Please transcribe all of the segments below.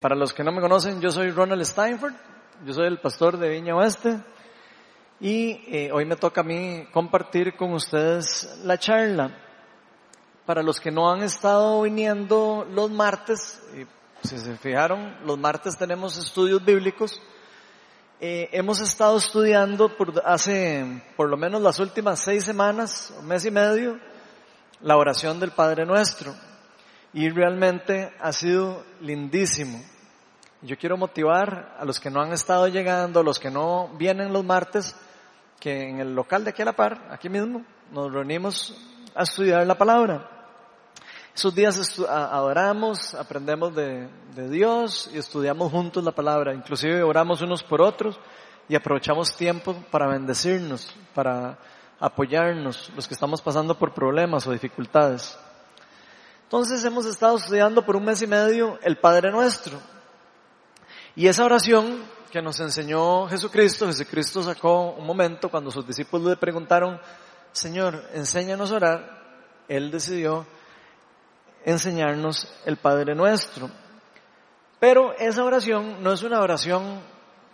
Para los que no me conocen, yo soy Ronald Steinford, yo soy el pastor de Viña Oeste y eh, hoy me toca a mí compartir con ustedes la charla. Para los que no han estado viniendo los martes, si se fijaron, los martes tenemos estudios bíblicos. Eh, hemos estado estudiando por hace por lo menos las últimas seis semanas, un mes y medio, la oración del Padre Nuestro y realmente ha sido lindísimo. Yo quiero motivar a los que no han estado llegando, a los que no vienen los martes, que en el local de aquí a la par, aquí mismo, nos reunimos a estudiar la palabra. Esos días adoramos, aprendemos de, de Dios y estudiamos juntos la palabra. Inclusive oramos unos por otros y aprovechamos tiempo para bendecirnos, para apoyarnos, los que estamos pasando por problemas o dificultades. Entonces hemos estado estudiando por un mes y medio el Padre Nuestro. Y esa oración que nos enseñó Jesucristo, Jesucristo sacó un momento cuando sus discípulos le preguntaron, Señor, enséñanos a orar, Él decidió enseñarnos el Padre Nuestro. Pero esa oración no es una oración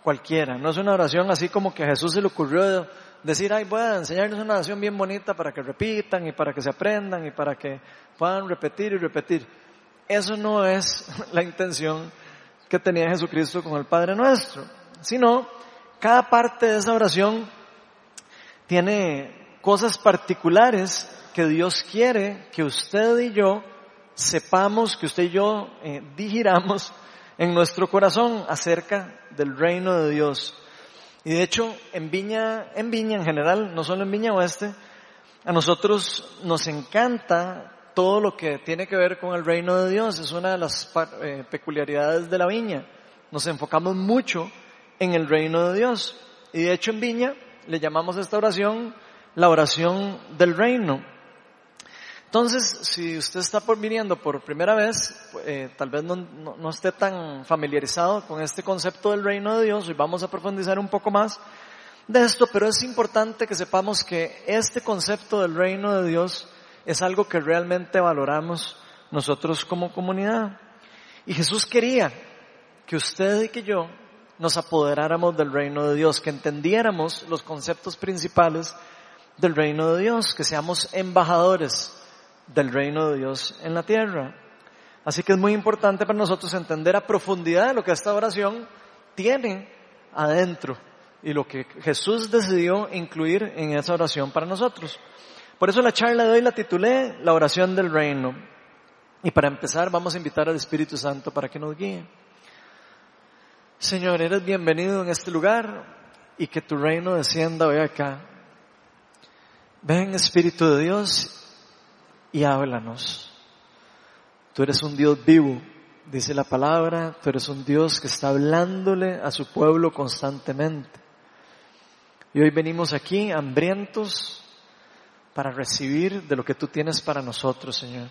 cualquiera, no es una oración así como que a Jesús se le ocurrió decir, ay, voy a enseñarles una oración bien bonita para que repitan y para que se aprendan y para que puedan repetir y repetir. Eso no es la intención que tenía Jesucristo con el Padre Nuestro, sino cada parte de esa oración tiene cosas particulares que Dios quiere que usted y yo sepamos, que usted y yo eh, digiramos en nuestro corazón acerca del reino de Dios. Y de hecho, en Viña, en Viña en general, no solo en Viña Oeste, a nosotros nos encanta todo lo que tiene que ver con el reino de Dios. Es una de las eh, peculiaridades de la Viña. Nos enfocamos mucho en el reino de Dios. Y de hecho en Viña le llamamos esta oración la oración del reino. Entonces, si usted está por, viniendo por primera vez, eh, tal vez no, no, esté tan familiarizado con este concepto del reino de Dios, y vamos a profundizar un poco más de esto, pero es importante que sepamos que este concepto del reino de Dios es algo que realmente valoramos nosotros como comunidad. Y Jesús quería que usted y que yo nos apoderáramos del reino de Dios, que entendiéramos los conceptos principales del reino de Dios, que seamos embajadores del reino de Dios en la tierra. Así que es muy importante para nosotros entender a profundidad lo que esta oración tiene adentro y lo que Jesús decidió incluir en esa oración para nosotros. Por eso la charla de hoy la titulé La oración del reino. Y para empezar vamos a invitar al Espíritu Santo para que nos guíe. Señor, eres bienvenido en este lugar y que tu reino descienda hoy acá. Ven Espíritu de Dios y háblanos. Tú eres un Dios vivo, dice la palabra, tú eres un Dios que está hablándole a su pueblo constantemente. Y hoy venimos aquí hambrientos para recibir de lo que tú tienes para nosotros, Señor.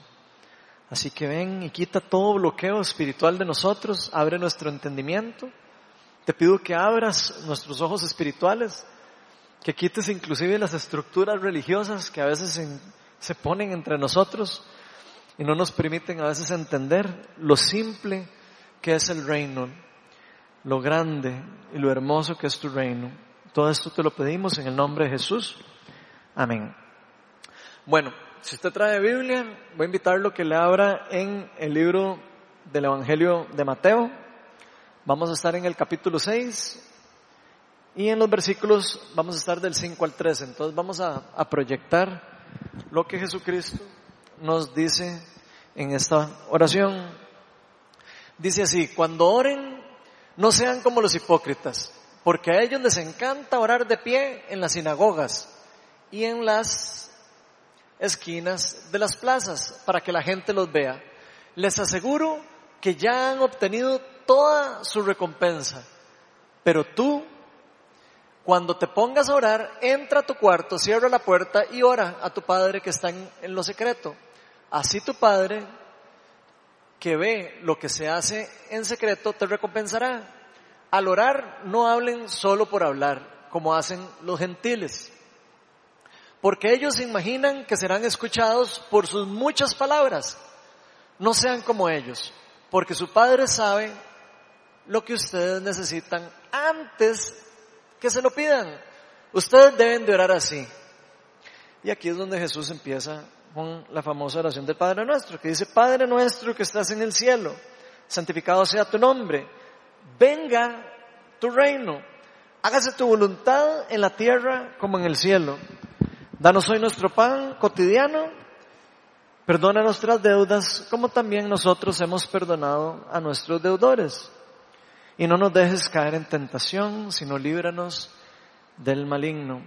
Así que ven y quita todo bloqueo espiritual de nosotros, abre nuestro entendimiento. Te pido que abras nuestros ojos espirituales, que quites inclusive las estructuras religiosas que a veces se ponen entre nosotros y no nos permiten a veces entender lo simple que es el reino, lo grande y lo hermoso que es tu reino. Todo esto te lo pedimos en el nombre de Jesús. Amén. Bueno, si usted trae Biblia, voy a invitarlo que le abra en el libro del Evangelio de Mateo. Vamos a estar en el capítulo 6 y en los versículos vamos a estar del 5 al 13. Entonces vamos a, a proyectar lo que Jesucristo nos dice en esta oración. Dice así, cuando oren, no sean como los hipócritas, porque a ellos les encanta orar de pie en las sinagogas y en las esquinas de las plazas para que la gente los vea. Les aseguro que ya han obtenido toda su recompensa, pero tú cuando te pongas a orar, entra a tu cuarto, cierra la puerta y ora a tu Padre que está en, lo secreto. Así tu Padre, que ve lo que se hace en secreto, te recompensará. Al orar, no hablen solo por hablar, como hacen los gentiles. Porque ellos imaginan que serán escuchados por sus muchas palabras. No sean como ellos, porque su Padre sabe lo que ustedes necesitan antes que se lo pidan. Ustedes deben de orar así. Y aquí es donde Jesús empieza con la famosa oración del Padre Nuestro, que dice, Padre Nuestro que estás en el cielo, santificado sea tu nombre, venga tu reino, hágase tu voluntad en la tierra como en el cielo. Danos hoy nuestro pan cotidiano, perdona nuestras deudas como también nosotros hemos perdonado a nuestros deudores. Y no nos dejes caer en tentación, sino líbranos del maligno.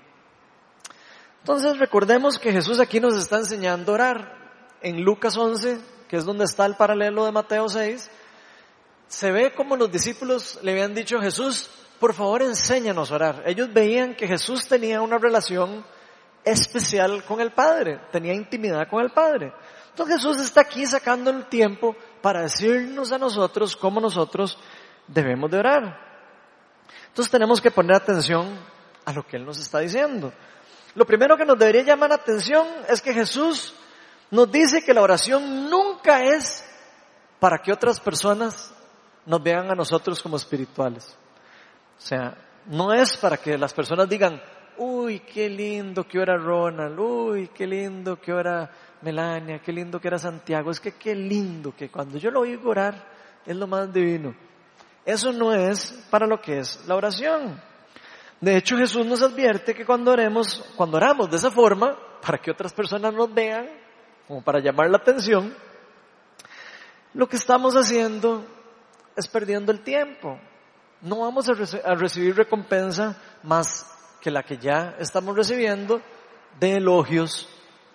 Entonces recordemos que Jesús aquí nos está enseñando a orar. En Lucas 11, que es donde está el paralelo de Mateo 6, se ve como los discípulos le habían dicho a Jesús, por favor enséñanos a orar. Ellos veían que Jesús tenía una relación especial con el Padre, tenía intimidad con el Padre. Entonces Jesús está aquí sacando el tiempo para decirnos a nosotros cómo nosotros debemos de orar. Entonces tenemos que poner atención a lo que Él nos está diciendo. Lo primero que nos debería llamar la atención es que Jesús nos dice que la oración nunca es para que otras personas nos vean a nosotros como espirituales. O sea, no es para que las personas digan, uy, qué lindo que ora Ronald, uy, qué lindo que ora Melania, qué lindo que era Santiago. Es que qué lindo que cuando yo lo oigo orar es lo más divino. Eso no es para lo que es la oración. De hecho, Jesús nos advierte que cuando oremos, cuando oramos de esa forma, para que otras personas nos vean, como para llamar la atención, lo que estamos haciendo es perdiendo el tiempo. No vamos a, a recibir recompensa más que la que ya estamos recibiendo de elogios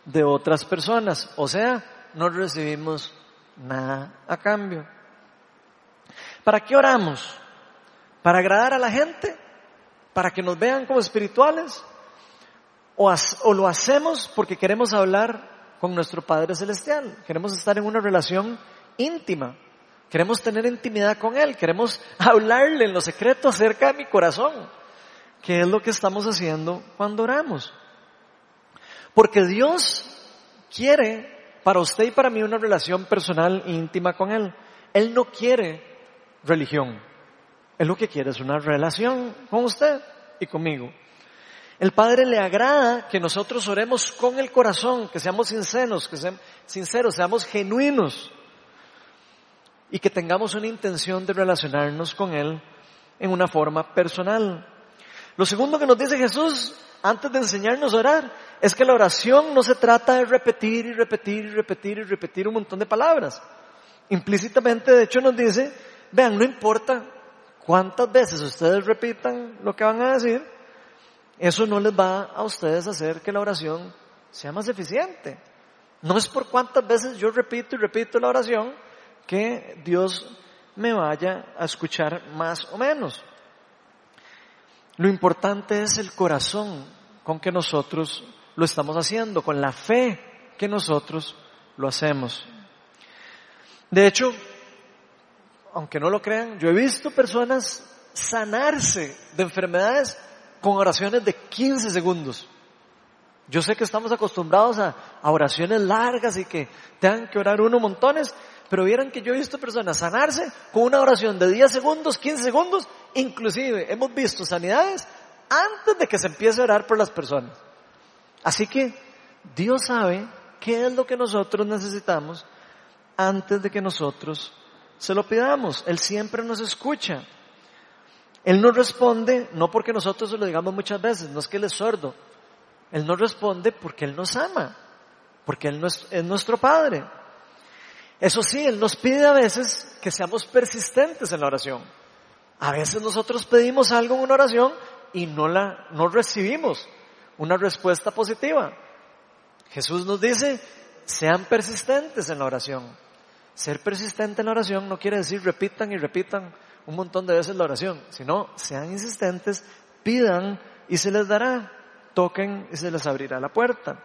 de otras personas. O sea, no recibimos nada a cambio. ¿Para qué oramos? ¿Para agradar a la gente? para que nos vean como espirituales o, lo hacemos porque queremos hablar con nuestro Padre Celestial, queremos estar en una relación íntima, queremos tener intimidad con Él, queremos hablarle en lo secreto acerca de mi corazón, que es lo que estamos haciendo cuando oramos. Porque Dios quiere para usted y para mí una relación personal íntima con Él. Él no quiere religión. Él lo que quiere es una relación con usted y conmigo. El Padre le agrada que nosotros oremos con el corazón, que seamos sinceros, que seamos sinceros, seamos genuinos y que tengamos una intención de relacionarnos con Él en una forma personal. Lo segundo que nos dice Jesús antes de enseñarnos a orar es que la oración no se trata de repetir y repetir y repetir y repetir un montón de palabras. Implícitamente, de hecho, nos dice, vean, no importa cuántas veces ustedes repitan lo que van a decir, eso no les va a ustedes hacer que la oración sea más eficiente. No es por cuántas veces yo repito y repito la oración que Dios me vaya a escuchar más o menos. Lo importante es el corazón con que nosotros lo estamos haciendo, con la fe que nosotros lo hacemos. De hecho, aunque no lo crean, yo he visto personas sanarse de enfermedades con oraciones de 15 segundos. Yo sé que estamos acostumbrados a, oraciones largas y que tengan que orar uno montones, pero vieran que yo he visto personas sanarse con una oración de 10 segundos, 15 segundos, inclusive hemos visto sanidades antes de que se empiece a orar por las personas. Así que Dios sabe qué es lo que nosotros necesitamos antes de que nosotros se lo pidamos. Él siempre nos escucha. Él no responde, no porque nosotros se lo digamos muchas veces, no es que Él es sordo. Él no responde porque Él nos ama, porque Él es nuestro Padre. Eso sí, Él nos pide a veces que seamos persistentes en la oración. A veces nosotros pedimos algo en una oración y no la, no recibimos una respuesta positiva. Jesús nos dice, sean persistentes en la oración. Ser persistente en la oración no quiere decir repitan y repitan un montón de veces la oración, sino sean insistentes, pidan y se les dará, toquen y se les abrirá la puerta.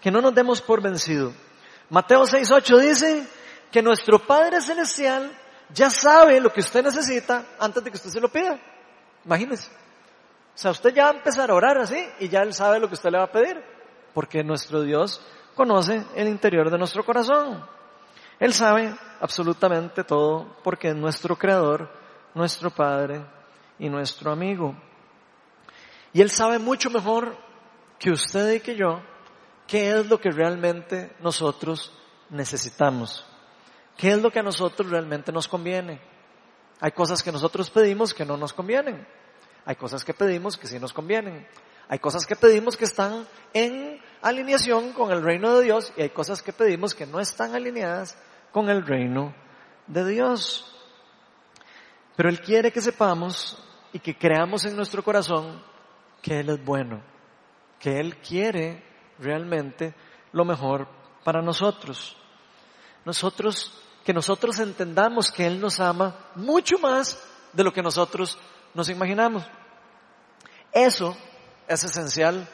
Que no nos demos por vencido. Mateo 6.8 dice que nuestro Padre Celestial ya sabe lo que usted necesita antes de que usted se lo pida. Imagínese. O sea, usted ya va a empezar a orar así y ya Él sabe lo que usted le va a pedir, porque nuestro Dios conoce el interior de nuestro corazón. Él sabe absolutamente todo porque es nuestro creador, nuestro Padre y nuestro amigo. Y Él sabe mucho mejor que usted y que yo qué es lo que realmente nosotros necesitamos. ¿Qué es lo que a nosotros realmente nos conviene? Hay cosas que nosotros pedimos que no nos convienen. Hay cosas que pedimos que sí nos convienen. Hay cosas que pedimos que están en alineación con el reino de Dios y hay cosas que pedimos que no están alineadas con el reino de Dios. Pero Él quiere que sepamos y que creamos en nuestro corazón que Él es bueno, que Él quiere realmente lo mejor para nosotros. Nosotros, que nosotros entendamos que Él nos ama mucho más de lo que nosotros nos imaginamos. Eso es esencial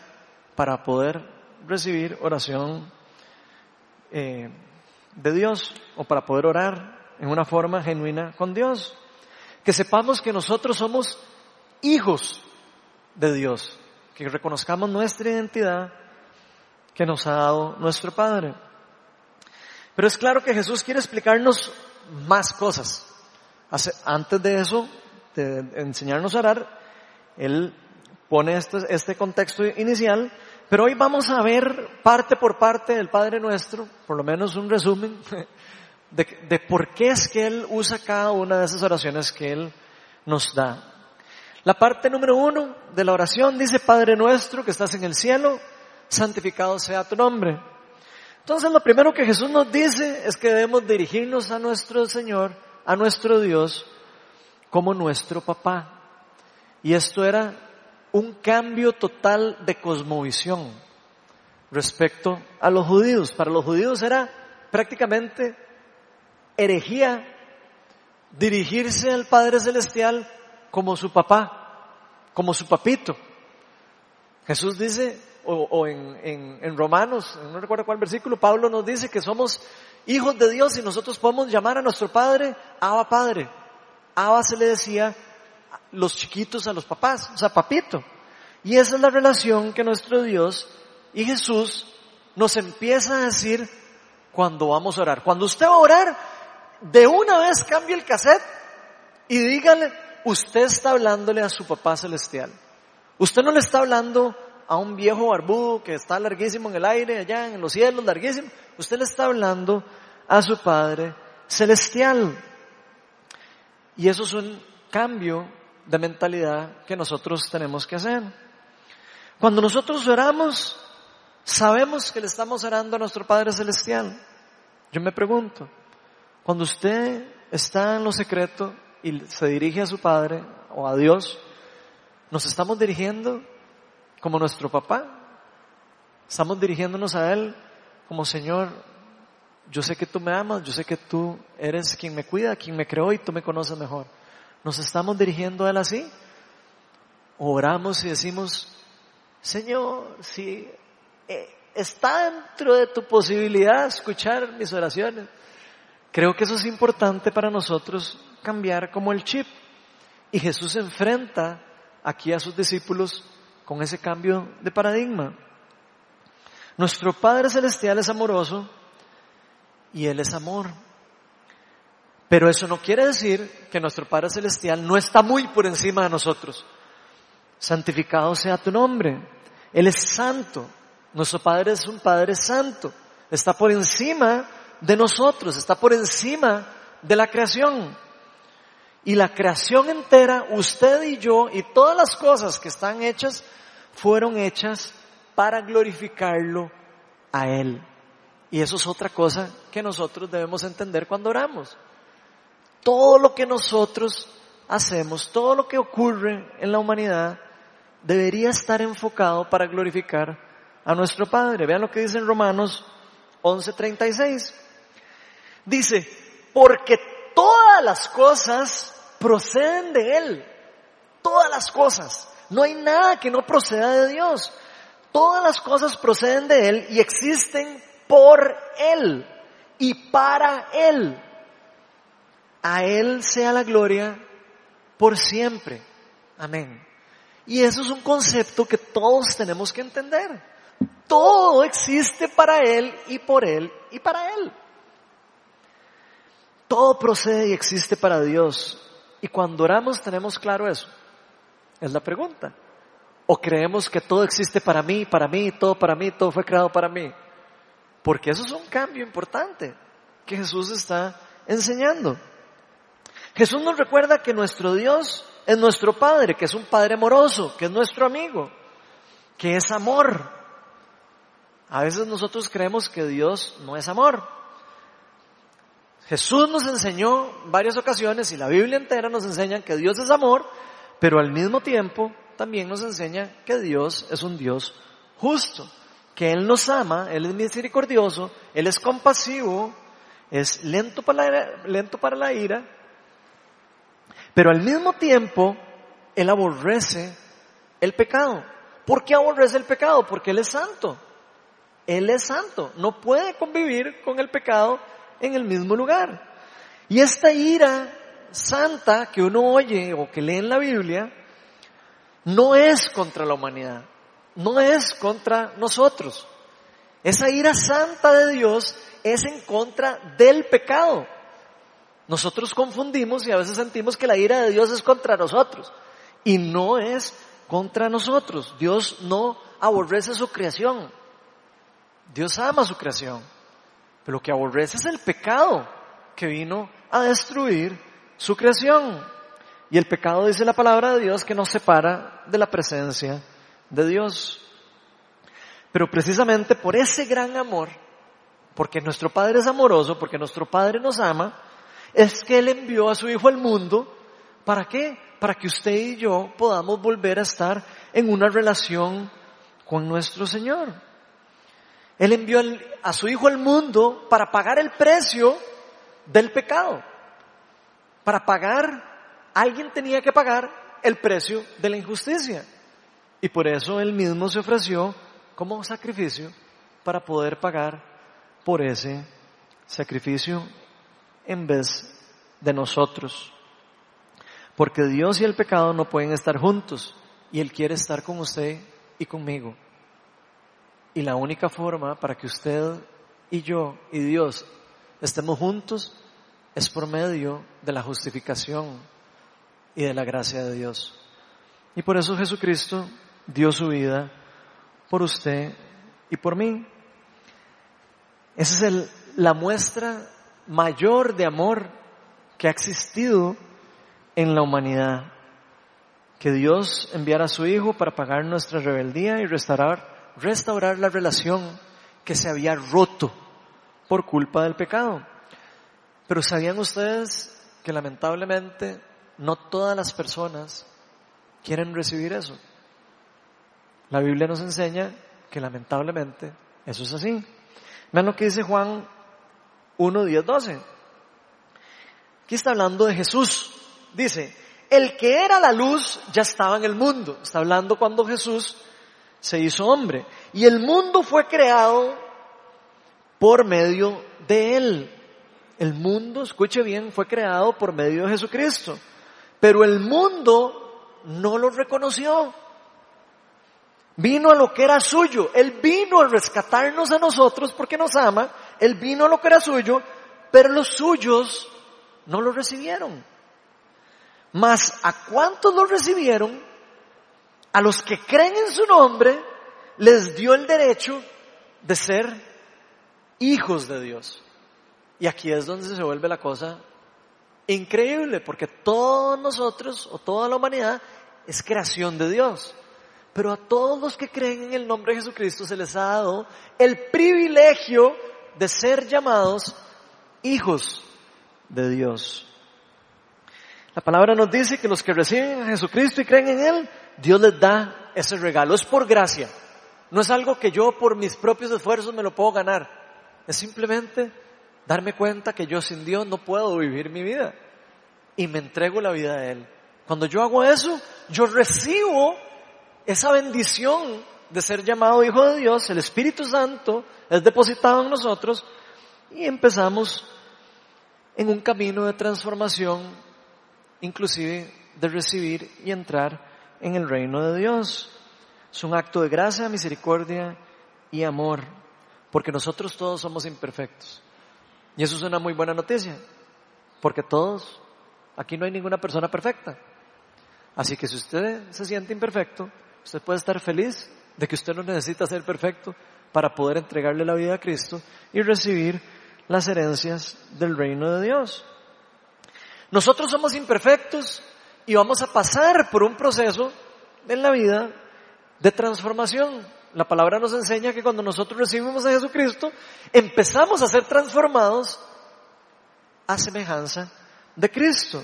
para poder recibir oración eh, de Dios o para poder orar en una forma genuina con Dios. Que sepamos que nosotros somos hijos de Dios, que reconozcamos nuestra identidad que nos ha dado nuestro Padre. Pero es claro que Jesús quiere explicarnos más cosas. antes de eso, de enseñarnos a orar, Él pone este, este contexto inicial pero hoy vamos a ver parte por parte del Padre Nuestro, por lo menos un resumen, de, de, por qué es que Él usa cada una de esas oraciones que Él nos da. La parte número uno de la oración dice, Padre Nuestro que estás en el cielo, santificado sea tu nombre. Entonces lo primero que Jesús nos dice es que debemos dirigirnos a nuestro Señor, a nuestro Dios, como nuestro papá. Y esto era un cambio total de cosmovisión respecto a los judíos. Para los judíos era prácticamente herejía dirigirse al Padre Celestial como su papá, como su papito. Jesús dice, o, en, en, Romanos, no recuerdo cuál versículo, Pablo nos dice que somos hijos de Dios y nosotros podemos llamar a nuestro Padre Abba Padre. Abba se le decía los chiquitos a los papás, o sea, papito. Y esa es la relación que nuestro Dios y Jesús nos empieza a decir cuando vamos a orar. Cuando usted va a orar, de una vez cambie el cassette y dígale, usted está hablándole a su papá celestial. Usted no le está hablando a un viejo barbudo que está larguísimo en el aire, allá en los cielos, larguísimo. Usted le está hablando a su Padre celestial. Y eso es un cambio de mentalidad que nosotros tenemos que hacer. Cuando nosotros oramos, sabemos que le estamos orando a nuestro Padre Celestial. Yo me pregunto, cuando usted está en lo secreto y se dirige a su Padre o a Dios, ¿nos estamos dirigiendo como nuestro papá? ¿Estamos dirigiéndonos a Él como Señor? Yo sé que tú me amas, yo sé que tú eres quien me cuida, quien me creó y tú me conoces mejor. ¿Nos estamos dirigiendo a Él así? oramos y decimos, Señor, si eh, está dentro de tu posibilidad escuchar mis oraciones, creo que eso es importante para nosotros cambiar como el chip. Y Jesús enfrenta aquí a sus discípulos con ese cambio de paradigma. Nuestro Padre Celestial es amoroso y Él es amor. Pero eso no quiere decir que nuestro Padre Celestial no está muy por encima de nosotros. Santificado sea tu nombre. Él es santo. Nuestro Padre es un Padre santo. Está por encima de nosotros, está por encima de la creación. Y la creación entera, usted y yo, y todas las cosas que están hechas, fueron hechas para glorificarlo a Él. Y eso es otra cosa que nosotros debemos entender cuando oramos todo lo que nosotros hacemos, todo lo que ocurre en la humanidad, debería estar enfocado para glorificar a nuestro Padre. Vean lo que dice en Romanos 11:36. Dice, porque todas las cosas proceden de Él. Todas las cosas. No hay nada que no proceda de Dios. Todas las cosas proceden de Él y existen por Él y para Él. A Él sea la gloria por siempre. Amén. Y eso es un concepto que todos tenemos que entender. Todo existe para Él y por Él y para Él. Todo procede y existe para Dios. Y cuando oramos tenemos claro eso. Es la pregunta. ¿O creemos que todo existe para mí, para mí, todo para mí, todo fue creado para mí? Porque eso es un cambio importante que Jesús está enseñando. Jesús nos recuerda que nuestro Dios es nuestro Padre, que es un Padre amoroso, que es nuestro amigo, que es amor. A veces nosotros creemos que Dios no es amor. Jesús nos enseñó varias ocasiones y la Biblia entera nos enseña que Dios es amor, pero al mismo tiempo también nos enseña que Dios es un Dios justo, que Él nos ama, Él es misericordioso, Él es compasivo, es lento para la, lento para la ira, pero al mismo tiempo Él aborrece el pecado. ¿Por qué aborrece el pecado? Porque Él es santo. Él es santo. No puede convivir con el pecado en el mismo lugar. Y esta ira santa que uno oye o que lee en la Biblia no es contra la humanidad, no es contra nosotros. Esa ira santa de Dios es en contra del pecado. Nosotros confundimos y a veces sentimos que la ira de Dios es contra nosotros y no es contra nosotros. Dios no aborrece su creación. Dios ama su creación. Pero lo que aborrece es el pecado que vino a destruir su creación. Y el pecado, dice la palabra de Dios, que nos separa de la presencia de Dios. Pero precisamente por ese gran amor, porque nuestro Padre es amoroso, porque nuestro Padre nos ama, es que Él envió a su Hijo al mundo. ¿Para qué? Para que usted y yo podamos volver a estar en una relación con nuestro Señor. Él envió a su Hijo al mundo para pagar el precio del pecado. Para pagar, alguien tenía que pagar el precio de la injusticia. Y por eso Él mismo se ofreció como sacrificio para poder pagar por ese sacrificio en vez de nosotros. Porque Dios y el pecado no pueden estar juntos y Él quiere estar con usted y conmigo. Y la única forma para que usted y yo y Dios estemos juntos es por medio de la justificación y de la gracia de Dios. Y por eso Jesucristo dio su vida por usted y por mí. Esa es el, la muestra mayor de amor que ha existido en la humanidad. Que Dios enviara a su Hijo para pagar nuestra rebeldía y restaurar, restaurar la relación que se había roto por culpa del pecado. Pero ¿sabían ustedes que lamentablemente no todas las personas quieren recibir eso? La Biblia nos enseña que lamentablemente eso es así. Vean lo que dice Juan 1, 10, 12. Aquí está hablando de Jesús. Dice, el que era la luz ya estaba en el mundo. Está hablando cuando Jesús se hizo hombre. Y el mundo fue creado por medio de él. El mundo, escuche bien, fue creado por medio de Jesucristo. Pero el mundo no lo reconoció. Vino a lo que era suyo. Él vino a rescatarnos a nosotros porque nos ama. Él vino a lo que era suyo, pero los suyos no lo recibieron. Mas a cuántos lo recibieron, a los que creen en su nombre, les dio el derecho de ser hijos de Dios. Y aquí es donde se vuelve la cosa increíble, porque todos nosotros o toda la humanidad es creación de Dios. Pero a todos los que creen en el nombre de Jesucristo se les ha dado el privilegio de ser llamados hijos de Dios. La palabra nos dice que los que reciben a Jesucristo y creen en Él, Dios les da ese regalo. Es por gracia. No es algo que yo por mis propios esfuerzos me lo puedo ganar. Es simplemente darme cuenta que yo sin Dios no puedo vivir mi vida. Y me entrego la vida a Él. Cuando yo hago eso, yo recibo esa bendición de ser llamado hijo de Dios, el Espíritu Santo es depositado en nosotros y empezamos en un camino de transformación, inclusive de recibir y entrar en el reino de Dios. Es un acto de gracia, misericordia y amor, porque nosotros todos somos imperfectos. Y eso es una muy buena noticia, porque todos, aquí no hay ninguna persona perfecta. Así que si usted se siente imperfecto, usted puede estar feliz de que usted no necesita ser perfecto para poder entregarle la vida a Cristo y recibir las herencias del reino de Dios. Nosotros somos imperfectos y vamos a pasar por un proceso en la vida de transformación. La palabra nos enseña que cuando nosotros recibimos a Jesucristo, empezamos a ser transformados a semejanza de Cristo.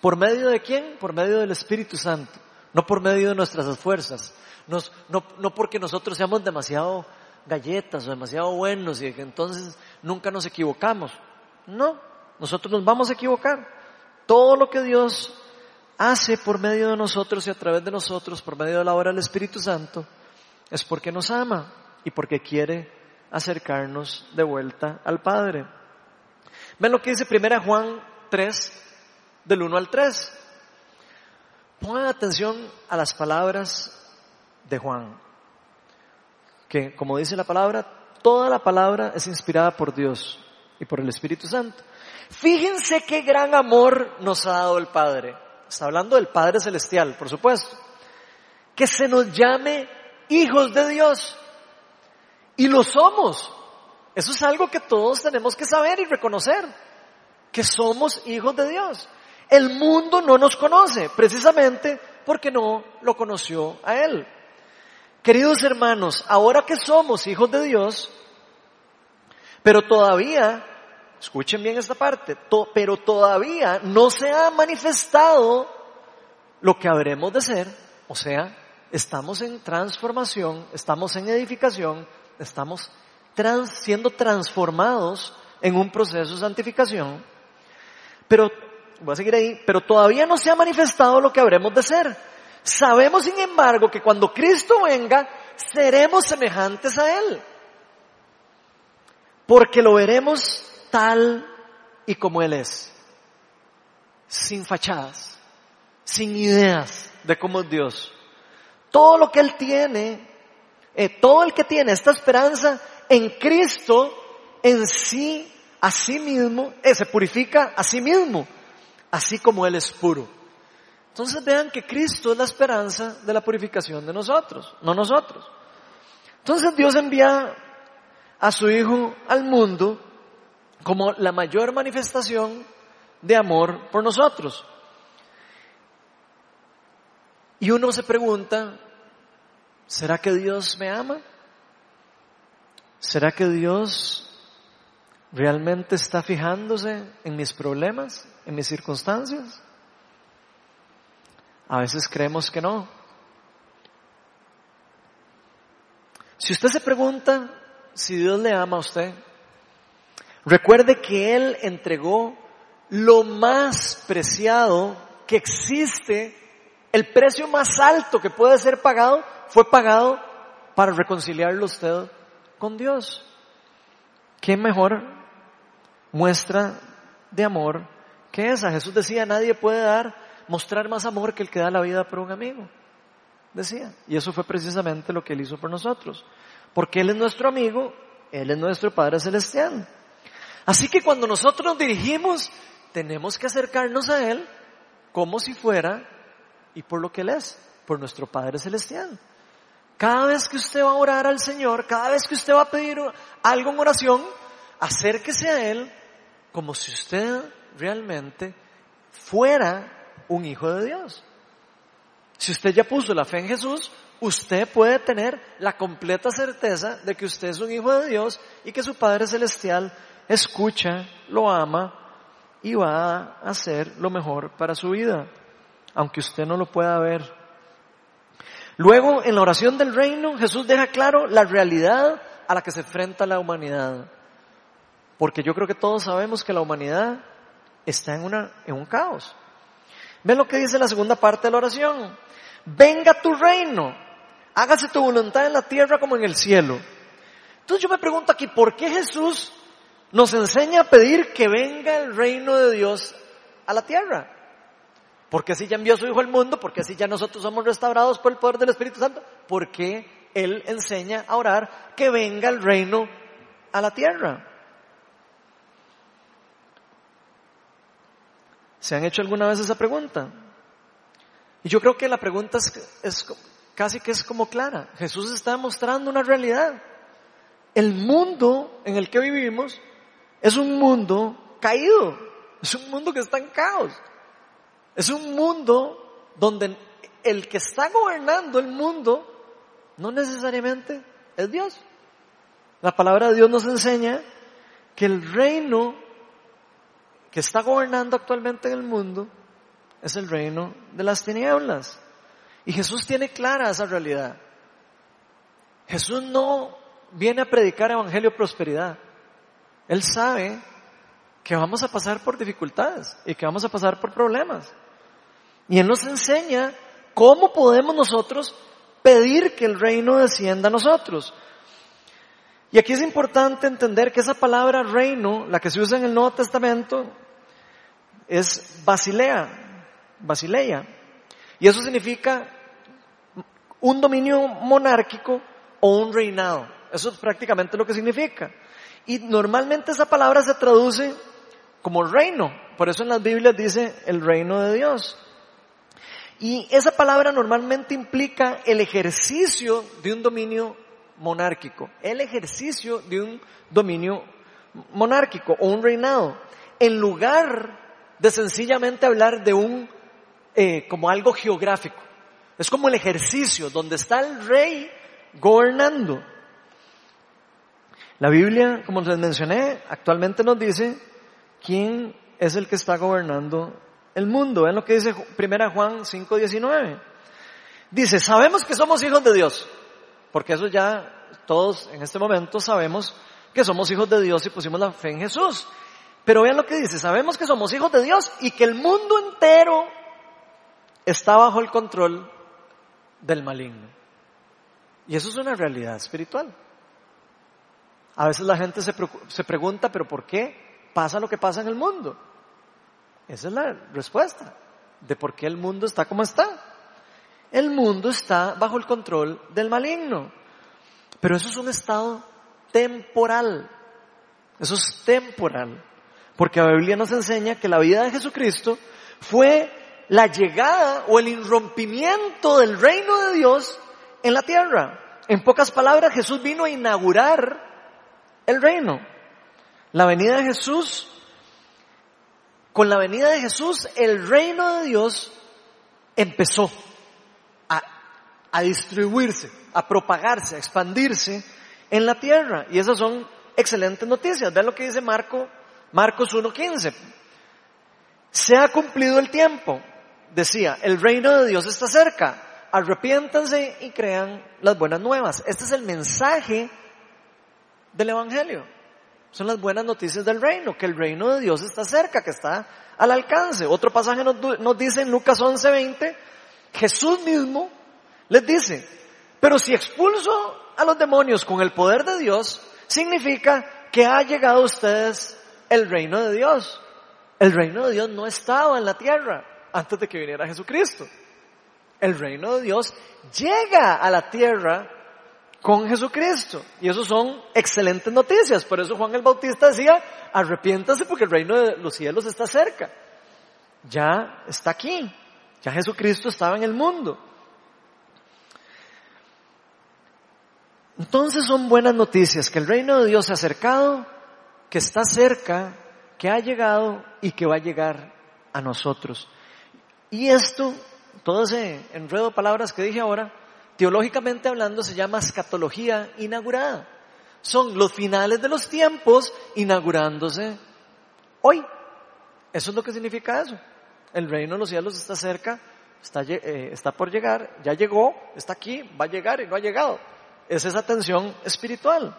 ¿Por medio de quién? Por medio del Espíritu Santo, no por medio de nuestras fuerzas, no, no porque nosotros seamos demasiado galletas o demasiado buenos y entonces nunca nos equivocamos. No, nosotros nos vamos a equivocar. Todo lo que Dios hace por medio de nosotros y a través de nosotros, por medio de la obra del Espíritu Santo, es porque nos ama y porque quiere acercarnos de vuelta al Padre. Ven lo que dice 1 Juan 3, del 1 al 3. Pongan atención a las palabras de Juan, que como dice la palabra, toda la palabra es inspirada por Dios y por el Espíritu Santo. Fíjense qué gran amor nos ha dado el Padre. Está hablando del Padre Celestial, por supuesto. Que se nos llame hijos de Dios. Y lo somos. Eso es algo que todos tenemos que saber y reconocer. Que somos hijos de Dios. El mundo no nos conoce, precisamente porque no lo conoció a Él. Queridos hermanos, ahora que somos hijos de Dios, pero todavía Escuchen bien esta parte, pero todavía no se ha manifestado lo que habremos de ser, o sea, estamos en transformación, estamos en edificación, estamos siendo transformados en un proceso de santificación, pero, voy a seguir ahí, pero todavía no se ha manifestado lo que habremos de ser. Sabemos, sin embargo, que cuando Cristo venga, seremos semejantes a Él, porque lo veremos tal y como Él es, sin fachadas, sin ideas de cómo es Dios. Todo lo que Él tiene, eh, todo el que tiene esta esperanza en Cristo, en sí, a sí mismo, eh, se purifica a sí mismo, así como Él es puro. Entonces vean que Cristo es la esperanza de la purificación de nosotros, no nosotros. Entonces Dios envía a su Hijo al mundo como la mayor manifestación de amor por nosotros. Y uno se pregunta, ¿será que Dios me ama? ¿Será que Dios realmente está fijándose en mis problemas, en mis circunstancias? A veces creemos que no. Si usted se pregunta si Dios le ama a usted, Recuerde que Él entregó lo más preciado que existe, el precio más alto que puede ser pagado, fue pagado para reconciliarlo usted con Dios. ¿Qué mejor muestra de amor que esa? Jesús decía, nadie puede dar, mostrar más amor que el que da la vida por un amigo. Decía. Y eso fue precisamente lo que Él hizo por nosotros. Porque Él es nuestro amigo, Él es nuestro Padre Celestial. Así que cuando nosotros nos dirigimos, tenemos que acercarnos a Él como si fuera y por lo que Él es, por nuestro Padre Celestial. Cada vez que usted va a orar al Señor, cada vez que usted va a pedir algo en oración, acérquese a Él como si usted realmente fuera un hijo de Dios. Si usted ya puso la fe en Jesús, usted puede tener la completa certeza de que usted es un hijo de Dios y que su Padre Celestial escucha, lo ama y va a hacer lo mejor para su vida, aunque usted no lo pueda ver. Luego, en la oración del reino, Jesús deja claro la realidad a la que se enfrenta la humanidad. Porque yo creo que todos sabemos que la humanidad está en, una, en un caos. Ven lo que dice la segunda parte de la oración. Venga tu reino, hágase tu voluntad en la tierra como en el cielo. Entonces yo me pregunto aquí, ¿por qué Jesús nos enseña a pedir que venga el reino de Dios a la tierra. Porque así ya envió a su Hijo al mundo, porque así ya nosotros somos restaurados por el poder del Espíritu Santo, porque Él enseña a orar que venga el reino a la tierra. ¿Se han hecho alguna vez esa pregunta? Y yo creo que la pregunta es, es casi que es como clara. Jesús está mostrando una realidad. El mundo en el que vivimos es un mundo caído, es un mundo que está en caos, es un mundo donde el que está gobernando el mundo no necesariamente es Dios. La palabra de Dios nos enseña que el reino que está gobernando actualmente en el mundo es el reino de las tinieblas. Y Jesús tiene clara esa realidad. Jesús no viene a predicar evangelio prosperidad. Él sabe que vamos a pasar por dificultades y que vamos a pasar por problemas. Y Él nos enseña cómo podemos nosotros pedir que el reino descienda a nosotros. Y aquí es importante entender que esa palabra reino, la que se usa en el Nuevo Testamento, es basilea, basileia. Y eso significa un dominio monárquico o un reinado. Eso es prácticamente lo que significa. Y normalmente esa palabra se traduce como reino. Por eso en las Biblias dice el reino de Dios. Y esa palabra normalmente implica el ejercicio de un dominio monárquico, el ejercicio de un dominio monárquico o un reinado, en lugar de sencillamente hablar de un, eh, como algo geográfico. Es como el ejercicio donde está el rey gobernando. La Biblia, como les mencioné, actualmente nos dice quién es el que está gobernando el mundo. Vean lo que dice 1 Juan 5:19. Dice, sabemos que somos hijos de Dios, porque eso ya todos en este momento sabemos que somos hijos de Dios y pusimos la fe en Jesús. Pero vean lo que dice, sabemos que somos hijos de Dios y que el mundo entero está bajo el control del maligno. Y eso es una realidad espiritual. A veces la gente se, se pregunta, pero ¿por qué pasa lo que pasa en el mundo? Esa es la respuesta de por qué el mundo está como está. El mundo está bajo el control del maligno. Pero eso es un estado temporal. Eso es temporal. Porque la Biblia nos enseña que la vida de Jesucristo fue la llegada o el irrompimiento del reino de Dios en la tierra. En pocas palabras, Jesús vino a inaugurar el reino. La venida de Jesús, con la venida de Jesús, el reino de Dios empezó a, distribuirse, a propagarse, a expandirse en la tierra. Y esas son excelentes noticias. Vean lo que dice Marco Marcos 1.15. Se ha cumplido el tiempo. Decía, el reino de Dios está cerca. Arrepiéntanse y crean las buenas nuevas. Este es el mensaje del Evangelio. Son las buenas noticias del reino, que el reino de Dios está cerca, que está al alcance. Otro pasaje nos, dice en Lucas 11:20, Jesús mismo les dice, pero si expulso a los demonios con el poder de Dios, significa que ha llegado a ustedes el reino de Dios. El reino de Dios no estaba en la tierra antes de que viniera Jesucristo. El reino de Dios llega a la tierra con Jesucristo. Y eso son excelentes noticias. Por eso Juan el Bautista decía, arrepiéntase porque el reino de los cielos está cerca. Ya está aquí. Ya Jesucristo estaba en el mundo. Entonces son buenas noticias que el reino de Dios se ha acercado que está cerca, que ha llegado y que va a llegar a nosotros. Y esto, todo ese enredo de palabras que dije ahora, teológicamente hablando se llama escatología inaugurada. Son los finales de los tiempos inaugurándose hoy. Eso es lo que significa eso. El reino de los cielos está cerca, está, eh, por llegar, ya llegó, está aquí, va a llegar y no ha llegado. Es esa tensión espiritual.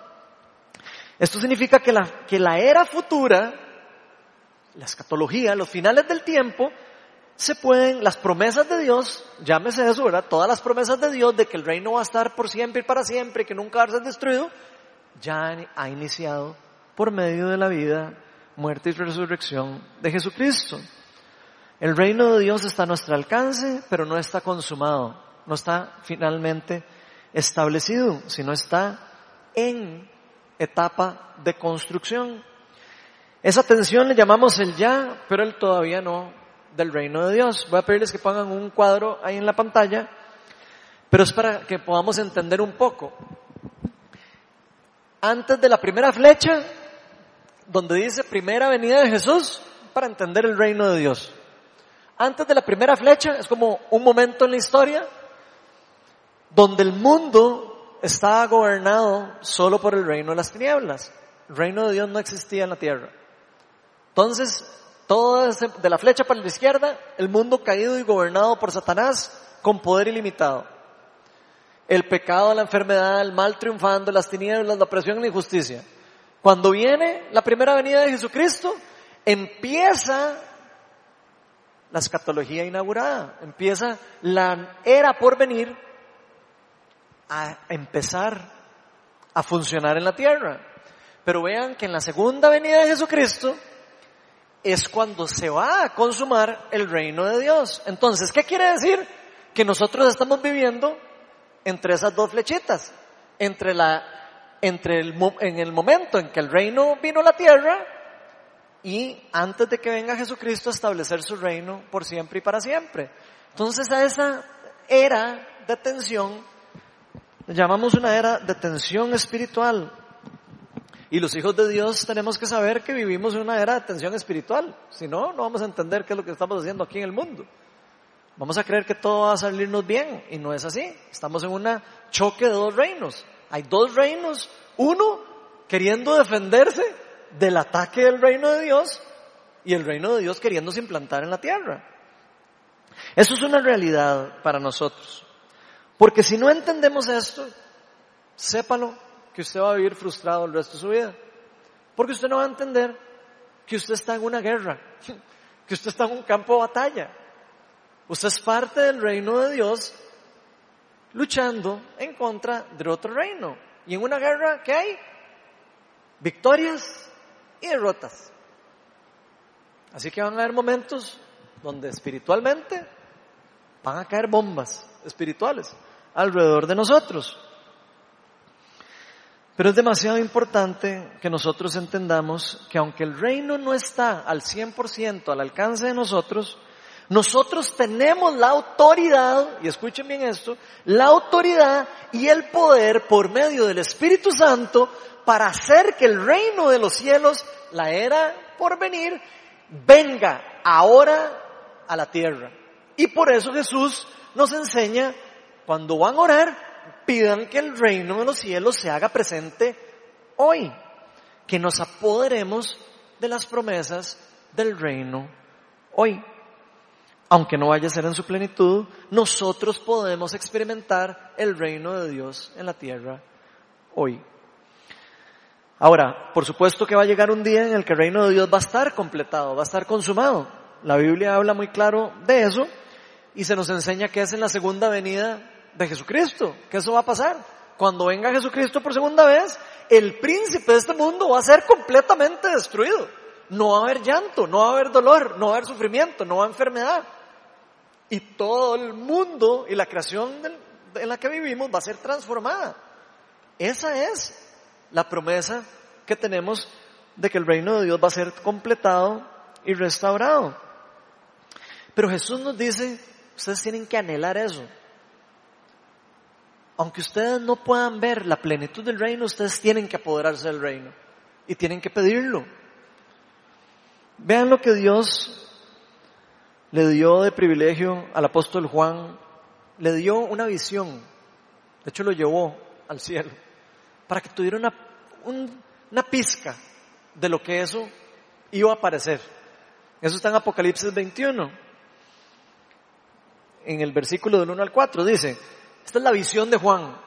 Esto significa que la era futura, la escatología, los finales del tiempo, se pueden, las promesas de Dios, llámese eso, ¿verdad? Todas las promesas de Dios de que el reino va a estar por siempre y para siempre, que nunca va a ser destruido, ya ha iniciado por medio de la vida, muerte y resurrección de Jesucristo. El reino de Dios está a nuestro alcance, pero no está consumado, no está finalmente establecido, sino está en etapa de construcción. Esa tensión le llamamos el ya, pero él todavía no del reino de Dios. Voy a pedirles que pongan un cuadro ahí en la pantalla, pero es para que podamos entender un poco. Antes de la primera flecha, donde dice primera venida de Jesús, para entender el reino de Dios. Antes de la primera flecha, es como un momento en la historia donde el mundo estaba gobernado solo por el reino de las tinieblas. El reino de Dios no existía en la tierra. Entonces, todo de la flecha para la izquierda, el mundo caído y gobernado por Satanás con poder ilimitado. El pecado, la enfermedad, el mal triunfando, las tinieblas, la opresión y la injusticia. Cuando viene la primera venida de Jesucristo, empieza la escatología inaugurada, empieza la era por venir a empezar a funcionar en la tierra. Pero vean que en la segunda venida de Jesucristo es cuando se va a consumar el reino de Dios. Entonces, ¿qué quiere decir? Que nosotros estamos viviendo entre esas dos flechitas, entre la, entre el, en el momento en que el reino vino a la tierra y antes de que venga Jesucristo a establecer su reino por siempre y para siempre. Entonces a esa era de tensión llamamos una era de tensión espiritual. Y los hijos de Dios tenemos que saber que vivimos en una era de tensión espiritual. Si no, no vamos a entender qué es lo que estamos haciendo aquí en el mundo. Vamos a creer que todo va a salirnos bien y no es así. Estamos en un choque de dos reinos. Hay dos reinos. Uno queriendo defenderse del ataque del reino de Dios y el reino de Dios queriéndose implantar en la tierra. Eso es una realidad para nosotros. Porque si no entendemos esto, sépalo que usted va a vivir frustrado el resto de su vida. Porque usted no va a entender que usted está en una guerra, que usted está en un campo de batalla. Usted es parte del reino de Dios luchando en contra de otro reino. Y en una guerra, ¿qué hay? Victorias y derrotas. Así que van a haber momentos donde espiritualmente van a caer bombas espirituales alrededor de nosotros. Pero es demasiado importante que nosotros entendamos que aunque el reino no está al 100% al alcance de nosotros, nosotros tenemos la autoridad, y escuchen bien esto, la autoridad y el poder por medio del Espíritu Santo para hacer que el reino de los cielos, la era por venir, venga ahora a la tierra. Y por eso Jesús nos enseña cuando van a orar, pidan que el reino de los cielos se haga presente hoy, que nos apoderemos de las promesas del reino hoy. Aunque no vaya a ser en su plenitud, nosotros podemos experimentar el reino de Dios en la tierra hoy. Ahora, por supuesto que va a llegar un día en el que el reino de Dios va a estar completado, va a estar consumado. La Biblia habla muy claro de eso y se nos enseña que es en la segunda venida de Jesucristo, que eso va a pasar. Cuando venga Jesucristo por segunda vez, el príncipe de este mundo va a ser completamente destruido. No va a haber llanto, no va a haber dolor, no va a haber sufrimiento, no va a haber enfermedad. Y todo el mundo y la creación en la que vivimos va a ser transformada. Esa es la promesa que tenemos de que el reino de Dios va a ser completado y restaurado. Pero Jesús nos dice, ustedes tienen que anhelar eso aunque ustedes no puedan ver la plenitud del reino, ustedes tienen que apoderarse del reino. Y tienen que pedirlo. Vean lo que Dios le dio de privilegio al apóstol Juan, le dio una visión, de hecho lo llevó al cielo, para que tuviera una, una pizca de lo que eso iba a aparecer. Eso está en Apocalipsis 21, en el versículo del 1 al 4, dice, esta es la visión de Juan.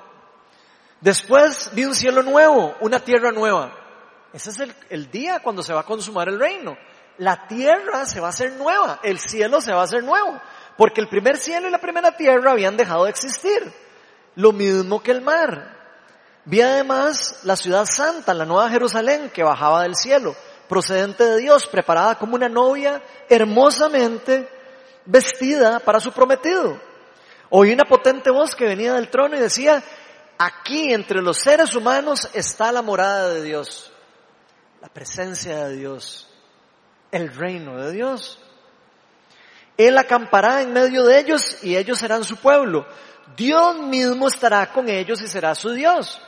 Después vi un cielo nuevo, una tierra nueva. Ese es el, día cuando se va a consumar el reino. La tierra se va a hacer nueva, el cielo se va a hacer nuevo, porque el primer cielo y la primera tierra habían dejado de existir. Lo mismo que el mar. Vi además la ciudad santa, la nueva Jerusalén, que bajaba del cielo, procedente de Dios, preparada como una novia hermosamente vestida para su prometido. Oí una potente voz que venía del trono y decía, aquí entre los seres humanos está la morada de Dios, la presencia de Dios, el reino de Dios. Él acampará en medio de ellos y ellos serán su pueblo. Dios mismo estará con ellos y será su Dios.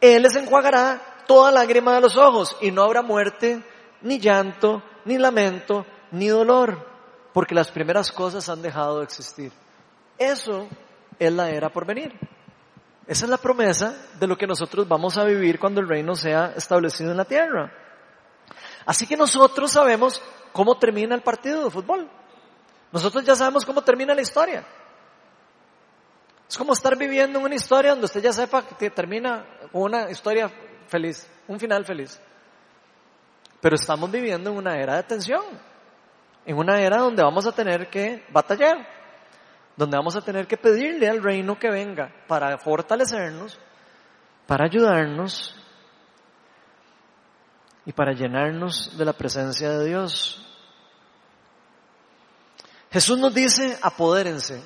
Él les enjuagará toda lágrima de los ojos y no habrá muerte, ni llanto, ni lamento, ni dolor, porque las primeras cosas han dejado de existir. Eso es la era por venir. Esa es la promesa de lo que nosotros vamos a vivir cuando el reino sea establecido en la tierra. Así que nosotros sabemos cómo termina el partido de fútbol. Nosotros ya sabemos cómo termina la historia. Es como estar viviendo en una historia donde usted ya sepa que termina una historia feliz, un final feliz. Pero estamos viviendo en una era de tensión, en una era donde vamos a tener que batallar, donde vamos a tener que pedirle al reino que venga para fortalecernos, para ayudarnos y para llenarnos de la presencia de Dios. Jesús nos dice, apodérense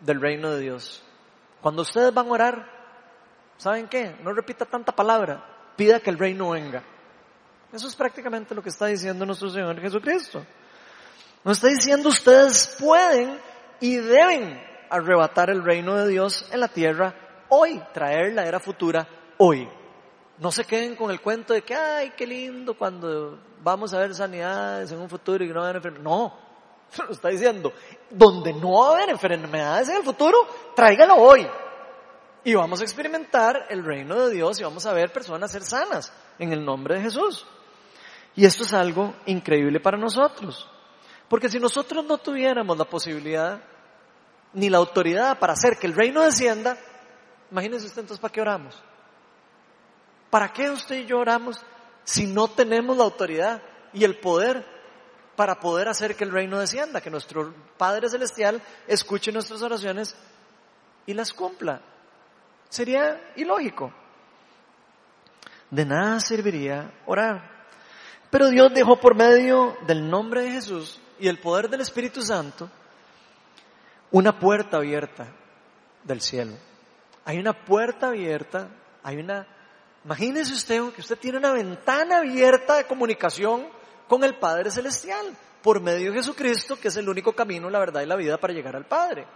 del reino de Dios. Cuando ustedes van a orar, ¿saben qué? No repita tanta palabra, pida que el reino venga. Eso es prácticamente lo que está diciendo nuestro Señor Jesucristo. Nos está diciendo ustedes pueden y deben arrebatar el reino de Dios en la tierra hoy, traer la era futura hoy. No se queden con el cuento de que, ay, qué lindo cuando vamos a ver sanidades en un futuro y no va a haber enfermedades. No, lo está diciendo, donde no va a haber enfermedades en el futuro, tráigalo hoy. Y vamos a experimentar el reino de Dios y vamos a ver personas ser sanas en el nombre de Jesús. Y esto es algo increíble para nosotros. Porque si nosotros no tuviéramos la posibilidad ni la autoridad para hacer que el reino descienda, imagínense usted entonces para qué oramos. ¿Para qué usted y yo oramos si no tenemos la autoridad y el poder para poder hacer que el reino descienda, que nuestro Padre Celestial escuche nuestras oraciones y las cumpla? Sería ilógico. De nada serviría orar. Pero Dios dejó por medio del nombre de Jesús y el poder del Espíritu Santo una puerta abierta del cielo. Hay una puerta abierta, hay una... Imagínese usted que usted tiene una ventana abierta de comunicación con el Padre Celestial por medio de Jesucristo, que es el único camino, la verdad y la vida para llegar al Padre.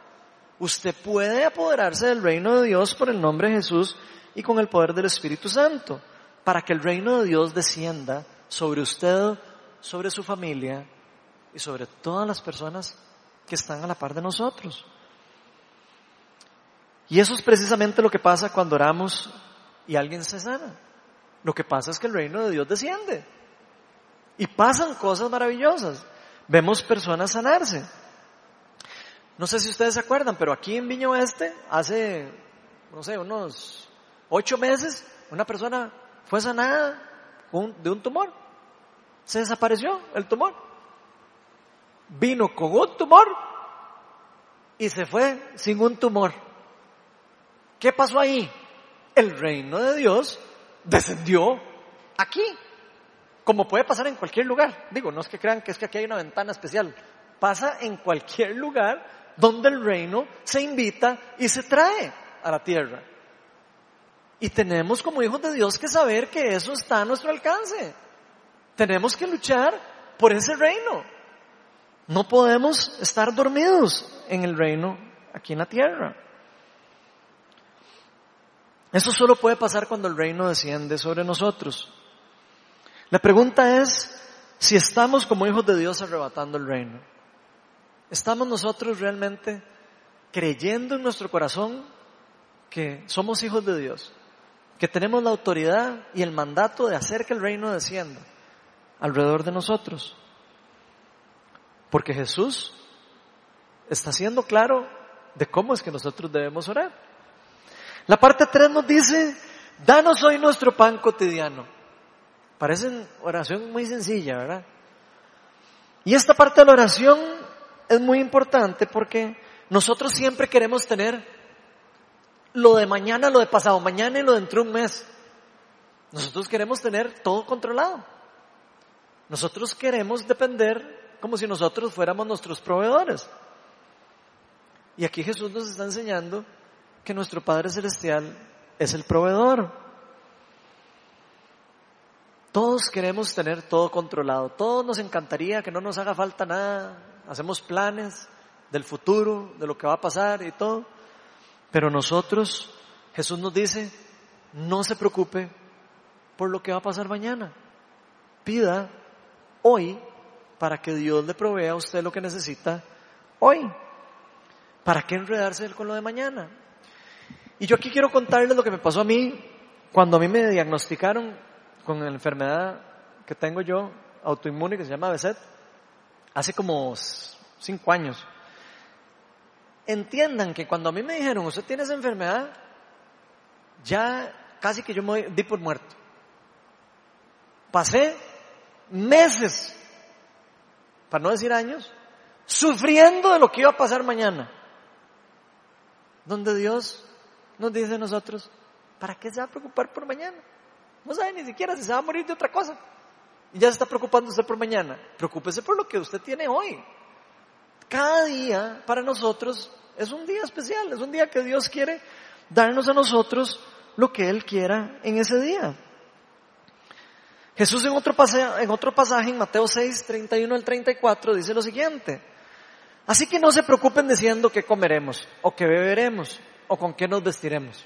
Usted puede apoderarse del reino de Dios por el nombre de Jesús y con el poder del Espíritu Santo, para que el reino de Dios descienda sobre usted, sobre su familia y sobre todas las personas que están a la par de nosotros. Y eso es precisamente lo que pasa cuando oramos y alguien se sana. Lo que pasa es que el reino de Dios desciende. Y pasan cosas maravillosas. Vemos personas sanarse. No sé si ustedes se acuerdan, pero aquí en Viño Oeste, hace, no sé, unos ocho meses, una persona fue sanada de un tumor. Se desapareció el tumor. Vino con un tumor y se fue sin un tumor. ¿Qué pasó ahí? El reino de Dios descendió aquí, como puede pasar en cualquier lugar. Digo, no es que crean que es que aquí hay una ventana especial. Pasa en cualquier lugar donde el reino se invita y se trae a la tierra. Y tenemos como hijos de Dios que saber que eso está a nuestro alcance. Tenemos que luchar por ese reino. No podemos estar dormidos en el reino aquí en la tierra. Eso solo puede pasar cuando el reino desciende sobre nosotros. La pregunta es si estamos como hijos de Dios arrebatando el reino. ¿Estamos nosotros realmente creyendo en nuestro corazón que somos hijos de Dios? Que tenemos la autoridad y el mandato de hacer que el reino descienda alrededor de nosotros. Porque Jesús está siendo claro de cómo es que nosotros debemos orar. La parte 3 nos dice, danos hoy nuestro pan cotidiano. Parece oración muy sencilla, ¿verdad? Y esta parte de la oración es muy importante porque nosotros siempre queremos tener lo de mañana, lo de pasado mañana y lo de dentro de un mes. Nosotros queremos tener todo controlado. Nosotros queremos depender como si nosotros fuéramos nuestros proveedores. Y aquí Jesús nos está enseñando que nuestro Padre Celestial es el proveedor. Todos queremos tener todo controlado. Todos nos encantaría que no nos haga falta nada, hacemos planes del futuro, de lo que va a pasar y todo. Pero nosotros, Jesús nos dice, no se preocupe por lo que va a pasar mañana. Pida hoy para que Dios le provea a usted lo que necesita hoy. ¿Para qué enredarse con lo de mañana? Y yo aquí quiero contarles lo que me pasó a mí cuando a mí me diagnosticaron con la enfermedad que tengo yo, autoinmune, que se llama BESET, hace como cinco años. Entiendan que cuando a mí me dijeron, usted tiene esa enfermedad, ya casi que yo me di por muerto. Pasé meses, para no decir años, sufriendo de lo que iba a pasar mañana. Donde Dios nos dice a nosotros, ¿para qué se va a preocupar por mañana? No sabe ni siquiera si se va a morir de otra cosa. Y ya se está preocupando usted por mañana. Preocúpese por lo que usted tiene hoy. Cada día para nosotros es un día especial, es un día que Dios quiere darnos a nosotros lo que Él quiera en ese día. Jesús en otro, pasaje, en otro pasaje, en Mateo 6, 31 al 34, dice lo siguiente. Así que no se preocupen diciendo qué comeremos, o qué beberemos, o con qué nos vestiremos.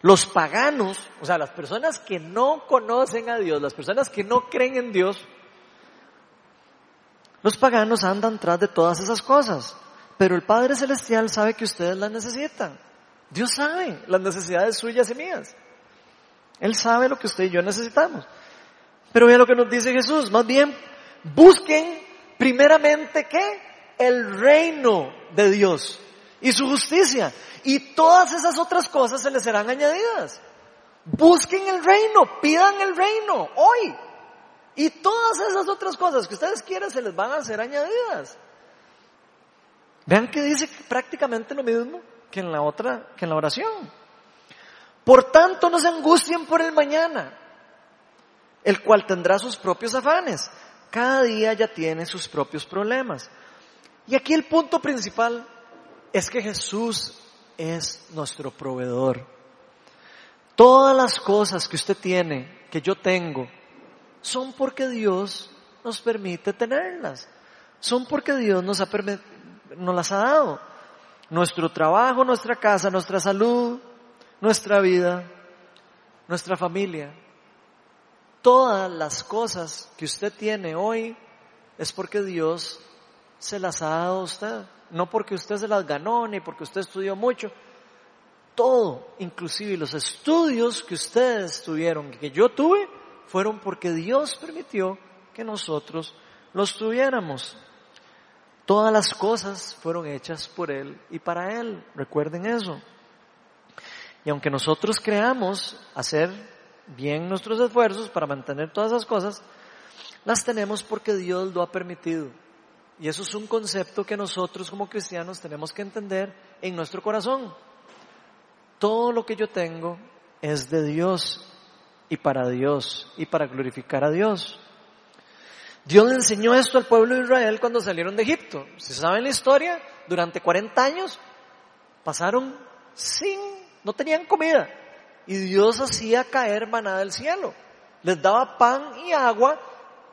Los paganos, o sea, las personas que no conocen a Dios, las personas que no creen en Dios, los paganos andan tras de todas esas cosas, pero el Padre Celestial sabe que ustedes las necesitan. Dios sabe las necesidades suyas y mías. Él sabe lo que usted y yo necesitamos. Pero vea lo que nos dice Jesús, más bien busquen primeramente qué? El reino de Dios y su justicia. Y todas esas otras cosas se les serán añadidas. Busquen el reino, pidan el reino hoy. Y todas esas otras cosas que ustedes quieren se les van a ser añadidas. Vean que dice prácticamente lo mismo que en la otra, que en la oración. Por tanto, no se angustien por el mañana, el cual tendrá sus propios afanes. Cada día ya tiene sus propios problemas. Y aquí el punto principal es que Jesús es nuestro proveedor. Todas las cosas que usted tiene, que yo tengo, son porque Dios nos permite tenerlas. Son porque Dios nos, ha nos las ha dado nuestro trabajo, nuestra casa, nuestra salud, nuestra vida, nuestra familia. Todas las cosas que usted tiene hoy es porque Dios se las ha dado a usted, no porque usted se las ganó ni porque usted estudió mucho. Todo, inclusive los estudios que ustedes tuvieron, que yo tuve, fueron porque Dios permitió que nosotros los tuviéramos. Todas las cosas fueron hechas por Él y para Él. Recuerden eso. Y aunque nosotros creamos hacer bien nuestros esfuerzos para mantener todas esas cosas, las tenemos porque Dios lo ha permitido. Y eso es un concepto que nosotros como cristianos tenemos que entender en nuestro corazón. Todo lo que yo tengo es de Dios y para Dios y para glorificar a Dios. Dios le enseñó esto al pueblo de Israel cuando salieron de Egipto. Si saben la historia, durante 40 años pasaron sin, no tenían comida. Y Dios hacía caer maná del cielo. Les daba pan y agua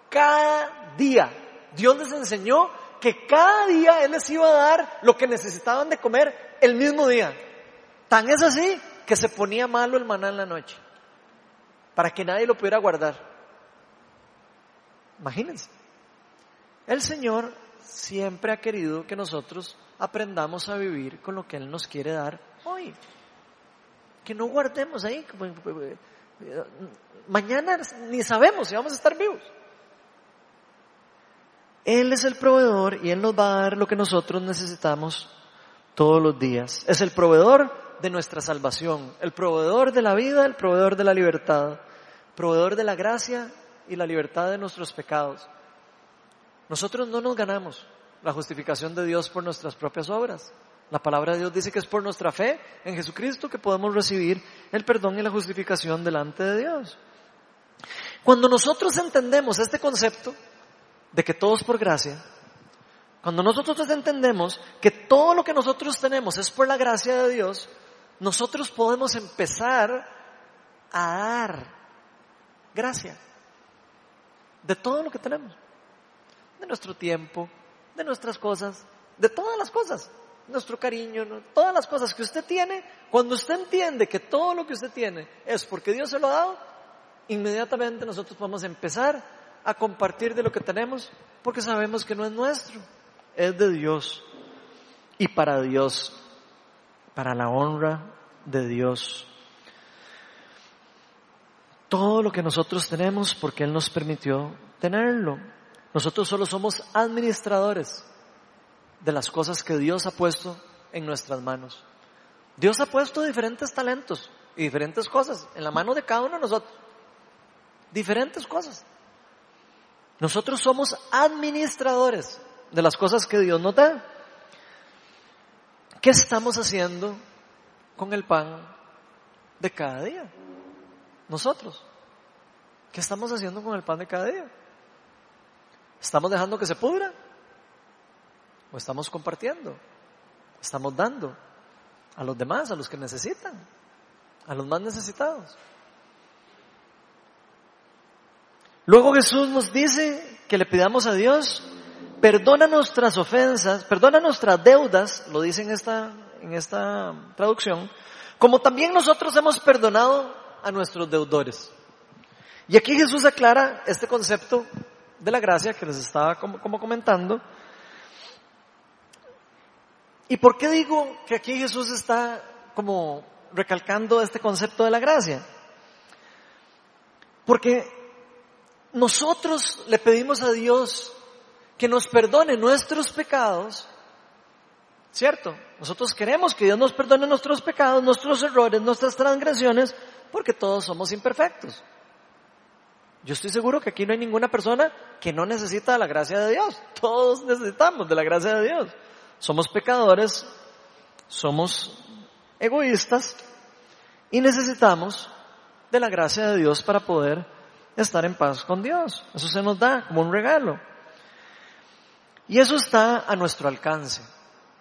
cada día. Dios les enseñó que cada día Él les iba a dar lo que necesitaban de comer el mismo día. Tan es así que se ponía malo el maná en la noche. Para que nadie lo pudiera guardar. Imagínense. El Señor siempre ha querido que nosotros aprendamos a vivir con lo que Él nos quiere dar hoy. No guardemos ahí. Mañana ni sabemos si vamos a estar vivos. Él es el proveedor y Él nos va a dar lo que nosotros necesitamos todos los días. Es el proveedor de nuestra salvación, el proveedor de la vida, el proveedor de la libertad, proveedor de la gracia y la libertad de nuestros pecados. Nosotros no nos ganamos la justificación de Dios por nuestras propias obras. La palabra de Dios dice que es por nuestra fe en Jesucristo que podemos recibir el perdón y la justificación delante de Dios. Cuando nosotros entendemos este concepto de que todo es por gracia, cuando nosotros entendemos que todo lo que nosotros tenemos es por la gracia de Dios, nosotros podemos empezar a dar gracia de todo lo que tenemos, de nuestro tiempo, de nuestras cosas, de todas las cosas, nuestro cariño, todas las cosas que usted tiene, cuando usted entiende que todo lo que usted tiene es porque Dios se lo ha dado, inmediatamente nosotros podemos empezar a compartir de lo que tenemos porque sabemos que no es nuestro, es de Dios y para Dios, para la honra de Dios. Todo lo que nosotros tenemos porque Él nos permitió tenerlo. Nosotros solo somos administradores de las cosas que Dios ha puesto en nuestras manos. Dios ha puesto diferentes talentos y diferentes cosas en la mano de cada uno de nosotros. Diferentes cosas. Nosotros somos administradores de las cosas que Dios nos da. ¿Qué estamos haciendo con el pan de cada día? Nosotros. ¿Qué estamos haciendo con el pan de cada día? ¿Estamos dejando que se pudra? ¿O estamos compartiendo? ¿Estamos dando a los demás, a los que necesitan, a los más necesitados? Luego Jesús nos dice que le pidamos a Dios, perdona nuestras ofensas, perdona nuestras deudas, lo dice en esta, en esta traducción, como también nosotros hemos perdonado a nuestros deudores. Y aquí Jesús aclara este concepto de la gracia que les estaba como, como comentando. ¿Y por qué digo que aquí Jesús está como recalcando este concepto de la gracia? Porque nosotros le pedimos a Dios que nos perdone nuestros pecados, ¿cierto? Nosotros queremos que Dios nos perdone nuestros pecados, nuestros errores, nuestras transgresiones, porque todos somos imperfectos. Yo estoy seguro que aquí no hay ninguna persona que no necesita la gracia de Dios. Todos necesitamos de la gracia de Dios. Somos pecadores, somos egoístas y necesitamos de la gracia de Dios para poder estar en paz con Dios. Eso se nos da como un regalo. Y eso está a nuestro alcance.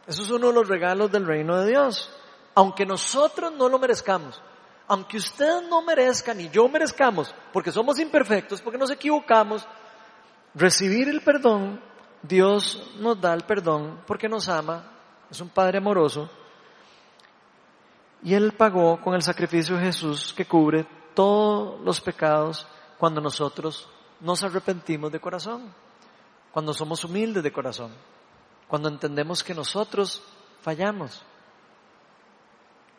Eso es uno de los regalos del reino de Dios. Aunque nosotros no lo merezcamos, aunque ustedes no merezcan ni yo merezcamos, porque somos imperfectos, porque nos equivocamos, recibir el perdón, Dios nos da el perdón porque nos ama, es un Padre amoroso, y Él pagó con el sacrificio de Jesús que cubre todos los pecados cuando nosotros nos arrepentimos de corazón, cuando somos humildes de corazón, cuando entendemos que nosotros fallamos.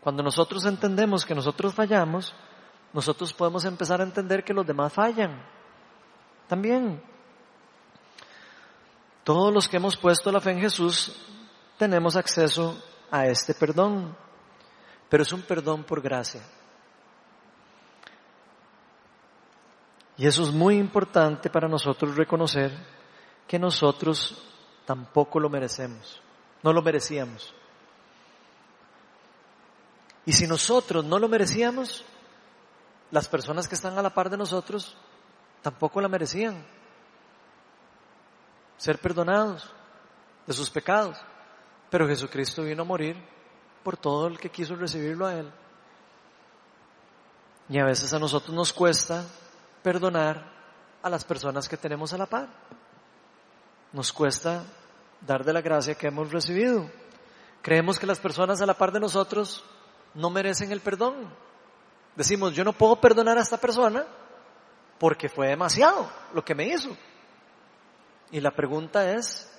Cuando nosotros entendemos que nosotros fallamos, nosotros podemos empezar a entender que los demás fallan. También. Todos los que hemos puesto la fe en Jesús tenemos acceso a este perdón, pero es un perdón por gracia. Y eso es muy importante para nosotros reconocer que nosotros tampoco lo merecemos, no lo merecíamos. Y si nosotros no lo merecíamos, las personas que están a la par de nosotros tampoco la merecían. Ser perdonados de sus pecados. Pero Jesucristo vino a morir por todo el que quiso recibirlo a Él. Y a veces a nosotros nos cuesta perdonar a las personas que tenemos a la par. Nos cuesta dar de la gracia que hemos recibido. Creemos que las personas a la par de nosotros no merecen el perdón. Decimos, yo no puedo perdonar a esta persona porque fue demasiado lo que me hizo. Y la pregunta es,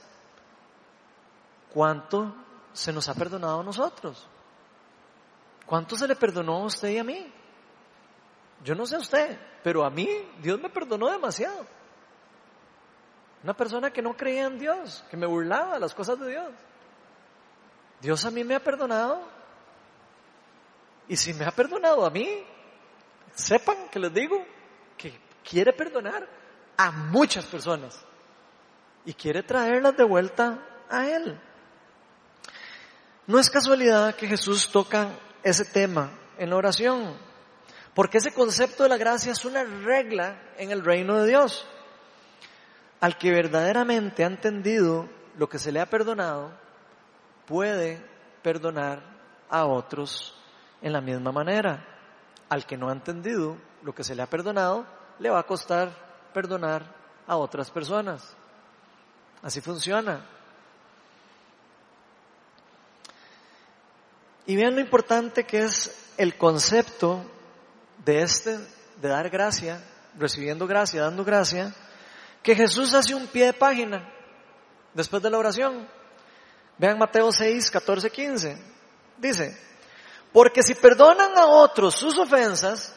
¿cuánto se nos ha perdonado a nosotros? ¿Cuánto se le perdonó a usted y a mí? Yo no sé a usted, pero a mí Dios me perdonó demasiado. Una persona que no creía en Dios, que me burlaba de las cosas de Dios. Dios a mí me ha perdonado. Y si me ha perdonado a mí, sepan que les digo que quiere perdonar a muchas personas y quiere traerlas de vuelta a Él. No es casualidad que Jesús toca ese tema en la oración. Porque ese concepto de la gracia es una regla en el reino de Dios. Al que verdaderamente ha entendido lo que se le ha perdonado, puede perdonar a otros en la misma manera. Al que no ha entendido lo que se le ha perdonado, le va a costar perdonar a otras personas. Así funciona. Y vean lo importante que es el concepto de este, de dar gracia, recibiendo gracia, dando gracia, que Jesús hace un pie de página después de la oración. Vean Mateo 6, 14, 15. Dice, porque si perdonan a otros sus ofensas,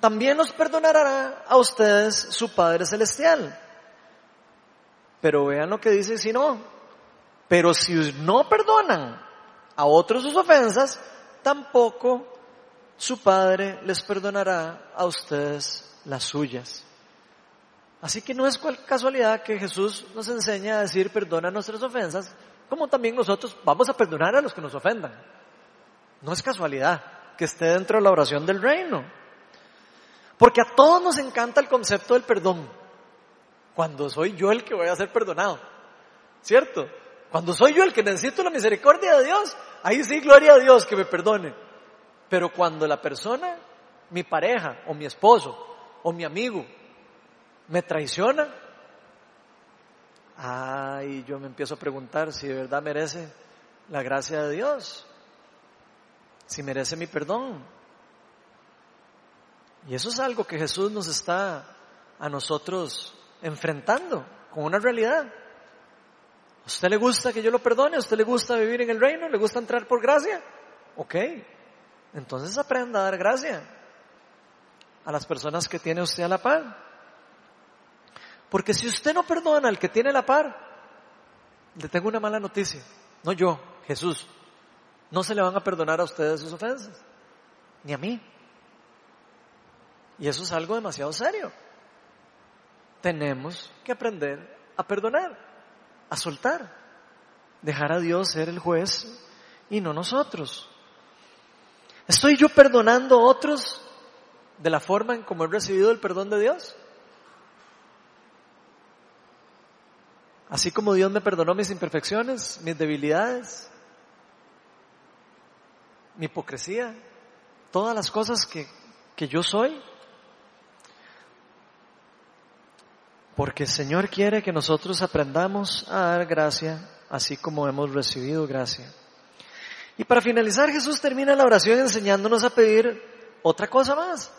también los perdonará a ustedes su Padre Celestial. Pero vean lo que dice si no. Pero si no perdonan a otros sus ofensas, tampoco su Padre les perdonará a ustedes las suyas. Así que no es casualidad que Jesús nos enseña a decir perdona nuestras ofensas, como también nosotros vamos a perdonar a los que nos ofendan. No es casualidad que esté dentro de la oración del reino. Porque a todos nos encanta el concepto del perdón. Cuando soy yo el que voy a ser perdonado. ¿Cierto? Cuando soy yo el que necesito la misericordia de Dios, ahí sí, gloria a Dios que me perdone. Pero cuando la persona, mi pareja o mi esposo o mi amigo, me traiciona, ay, yo me empiezo a preguntar si de verdad merece la gracia de Dios si merece mi perdón. Y eso es algo que Jesús nos está a nosotros enfrentando con una realidad. ¿A usted le gusta que yo lo perdone? ¿A usted le gusta vivir en el reino? ¿Le gusta entrar por gracia? Ok, entonces aprenda a dar gracia a las personas que tiene usted a la par. Porque si usted no perdona al que tiene la par, le tengo una mala noticia. No yo, Jesús no se le van a perdonar a ustedes sus ofensas, ni a mí. Y eso es algo demasiado serio. Tenemos que aprender a perdonar, a soltar, dejar a Dios ser el juez y no nosotros. ¿Estoy yo perdonando a otros de la forma en como he recibido el perdón de Dios? Así como Dios me perdonó mis imperfecciones, mis debilidades, mi hipocresía, todas las cosas que, que yo soy. Porque el Señor quiere que nosotros aprendamos a dar gracia, así como hemos recibido gracia. Y para finalizar, Jesús termina la oración enseñándonos a pedir otra cosa más.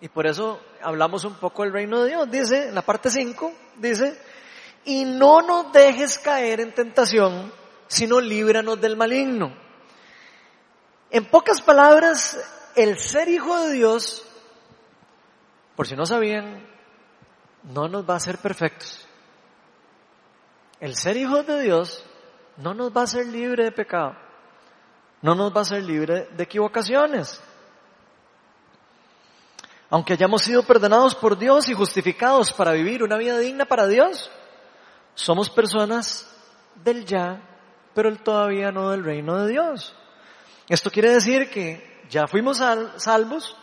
Y por eso hablamos un poco del reino de Dios. Dice, en la parte 5, dice, y no nos dejes caer en tentación, sino líbranos del maligno. En pocas palabras, el ser hijo de Dios, por si no sabían, no nos va a hacer perfectos. El ser hijo de Dios no nos va a hacer libre de pecado, no nos va a hacer libre de equivocaciones. Aunque hayamos sido perdonados por Dios y justificados para vivir una vida digna para Dios, somos personas del ya, pero el todavía no del reino de Dios. Esto quiere decir que ya fuimos salvos,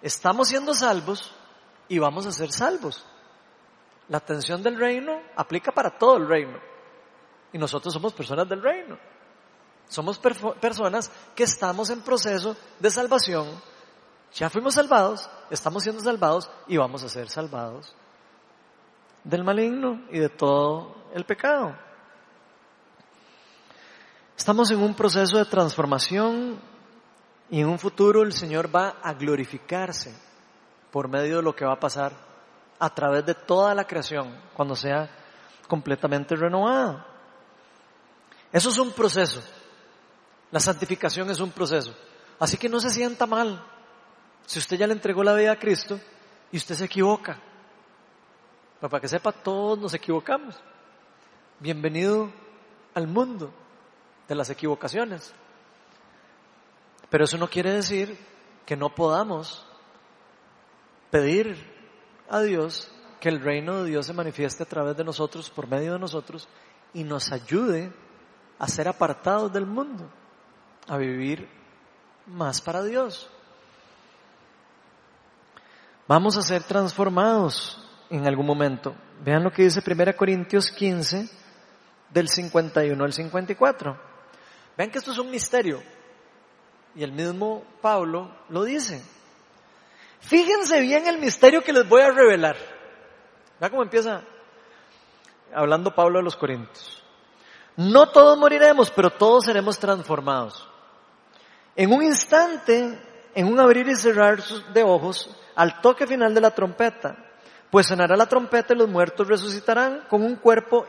estamos siendo salvos y vamos a ser salvos. La atención del reino aplica para todo el reino. Y nosotros somos personas del reino. Somos personas que estamos en proceso de salvación. Ya fuimos salvados, estamos siendo salvados y vamos a ser salvados del maligno y de todo el pecado. Estamos en un proceso de transformación y en un futuro el Señor va a glorificarse por medio de lo que va a pasar a través de toda la creación cuando sea completamente renovada. Eso es un proceso. La santificación es un proceso. Así que no se sienta mal si usted ya le entregó la vida a Cristo y usted se equivoca. para que sepa, todos nos equivocamos. Bienvenido al mundo de las equivocaciones. Pero eso no quiere decir que no podamos pedir a Dios que el reino de Dios se manifieste a través de nosotros, por medio de nosotros, y nos ayude a ser apartados del mundo, a vivir más para Dios. Vamos a ser transformados en algún momento. Vean lo que dice 1 Corintios 15, del 51 al 54. Vean que esto es un misterio. Y el mismo Pablo lo dice. Fíjense bien el misterio que les voy a revelar. Vean cómo empieza hablando Pablo a los Corintios. No todos moriremos, pero todos seremos transformados. En un instante, en un abrir y cerrar de ojos, al toque final de la trompeta, pues sonará la trompeta y los muertos resucitarán con un cuerpo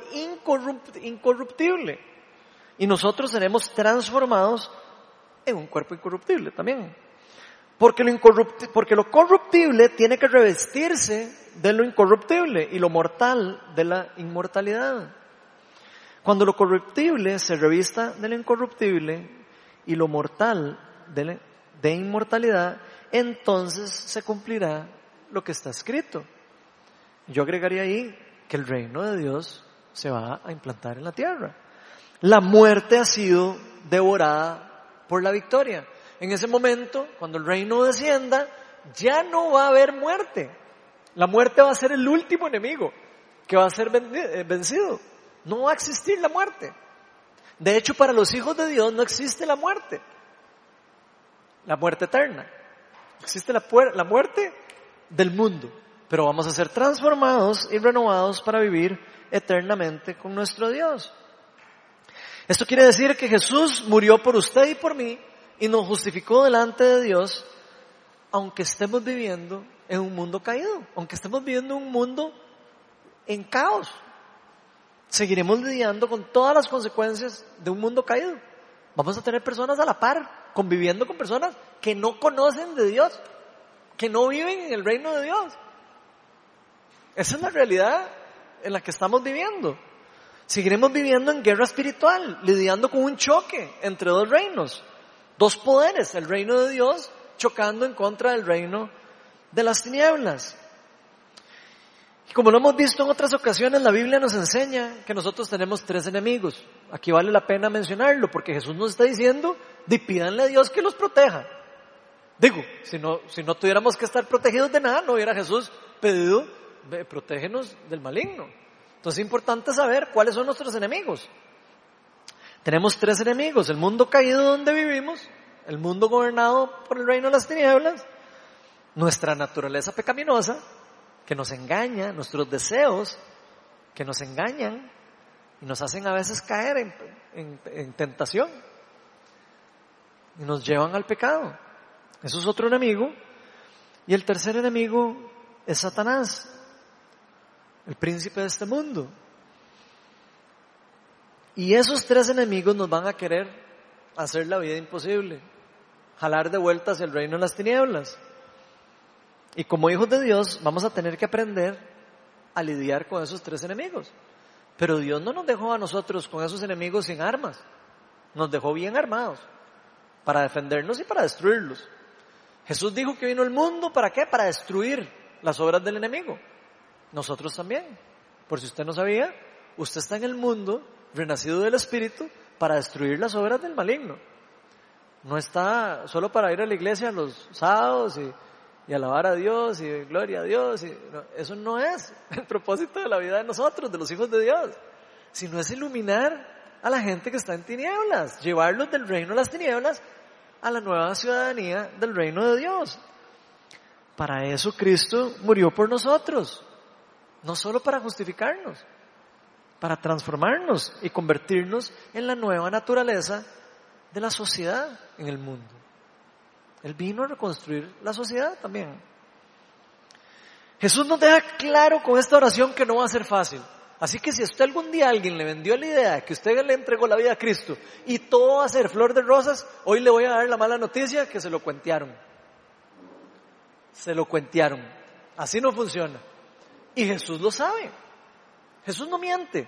incorruptible. Y nosotros seremos transformados en un cuerpo incorruptible también. Porque lo, porque lo corruptible tiene que revestirse de lo incorruptible y lo mortal de la inmortalidad. Cuando lo corruptible se revista de lo incorruptible y lo mortal de, de inmortalidad, entonces se cumplirá lo que está escrito. Yo agregaría ahí que el reino de Dios se va a implantar en la tierra. La muerte ha sido devorada por la victoria. En ese momento, cuando el reino descienda, ya no va a haber muerte. La muerte va a ser el último enemigo que va a ser eh, vencido. No va a existir la muerte. De hecho, para los hijos de Dios no existe la muerte. La muerte eterna. Existe la, la muerte del mundo pero vamos a ser transformados y renovados para vivir eternamente con nuestro Dios. Esto quiere decir que Jesús murió por usted y por mí y nos justificó delante de Dios, aunque estemos viviendo en un mundo caído, aunque estemos viviendo en un mundo en caos. Seguiremos lidiando con todas las consecuencias de un mundo caído. Vamos a tener personas a la par, conviviendo con personas que no conocen de Dios, que no viven en el reino de Dios. Esa es la realidad en la que estamos viviendo. Seguiremos viviendo en guerra espiritual, lidiando con un choque entre dos reinos, dos poderes, el reino de Dios chocando en contra del reino de las tinieblas. Y como lo hemos visto en otras ocasiones, la Biblia nos enseña que nosotros tenemos tres enemigos. Aquí vale la pena mencionarlo, porque Jesús nos está diciendo, de pídanle a Dios que los proteja. Digo, si no, si no tuviéramos que estar protegidos de nada, no hubiera Jesús pedido protégenos del maligno. Entonces es importante saber cuáles son nuestros enemigos. Tenemos tres enemigos, el mundo caído donde vivimos, el mundo gobernado por el reino de las tinieblas, nuestra naturaleza pecaminosa, que nos engaña, nuestros deseos, que nos engañan y nos hacen a veces caer en tentación y nos llevan al pecado. Eso es otro enemigo. Y el tercer enemigo es Satanás el príncipe de este mundo. Y esos tres enemigos nos van a querer hacer la vida imposible, jalar de vuelta hacia el reino de las tinieblas. Y como hijos de Dios vamos a tener que aprender a lidiar con esos tres enemigos. Pero Dios no nos dejó a nosotros con esos enemigos sin armas, nos dejó bien armados para defendernos y para destruirlos. Jesús dijo que vino el mundo para qué? Para destruir las obras del enemigo. Nosotros también. Por si usted no sabía, usted está en el mundo, renacido del Espíritu, para destruir las obras del maligno. No está solo para ir a la iglesia los sábados y, alabar a Dios y gloria a Dios. Eso no es el propósito de la vida de nosotros, de los hijos de Dios, sino es iluminar a la gente que está en tinieblas, llevarlos del reino de las tinieblas a la nueva ciudadanía del reino de Dios. Para eso Cristo murió por nosotros. No solo para justificarnos, para transformarnos y convertirnos en la nueva naturaleza de la sociedad en el mundo. Él vino a reconstruir la sociedad también. Jesús nos deja claro con esta oración que no va a ser fácil. Así que si usted algún día alguien le vendió la idea que usted le entregó la vida a Cristo y todo va a ser flor de rosas, hoy le voy a dar la mala noticia que se lo cuentearon. Se lo cuentearon. Así no funciona. Y Jesús lo sabe. Jesús no miente.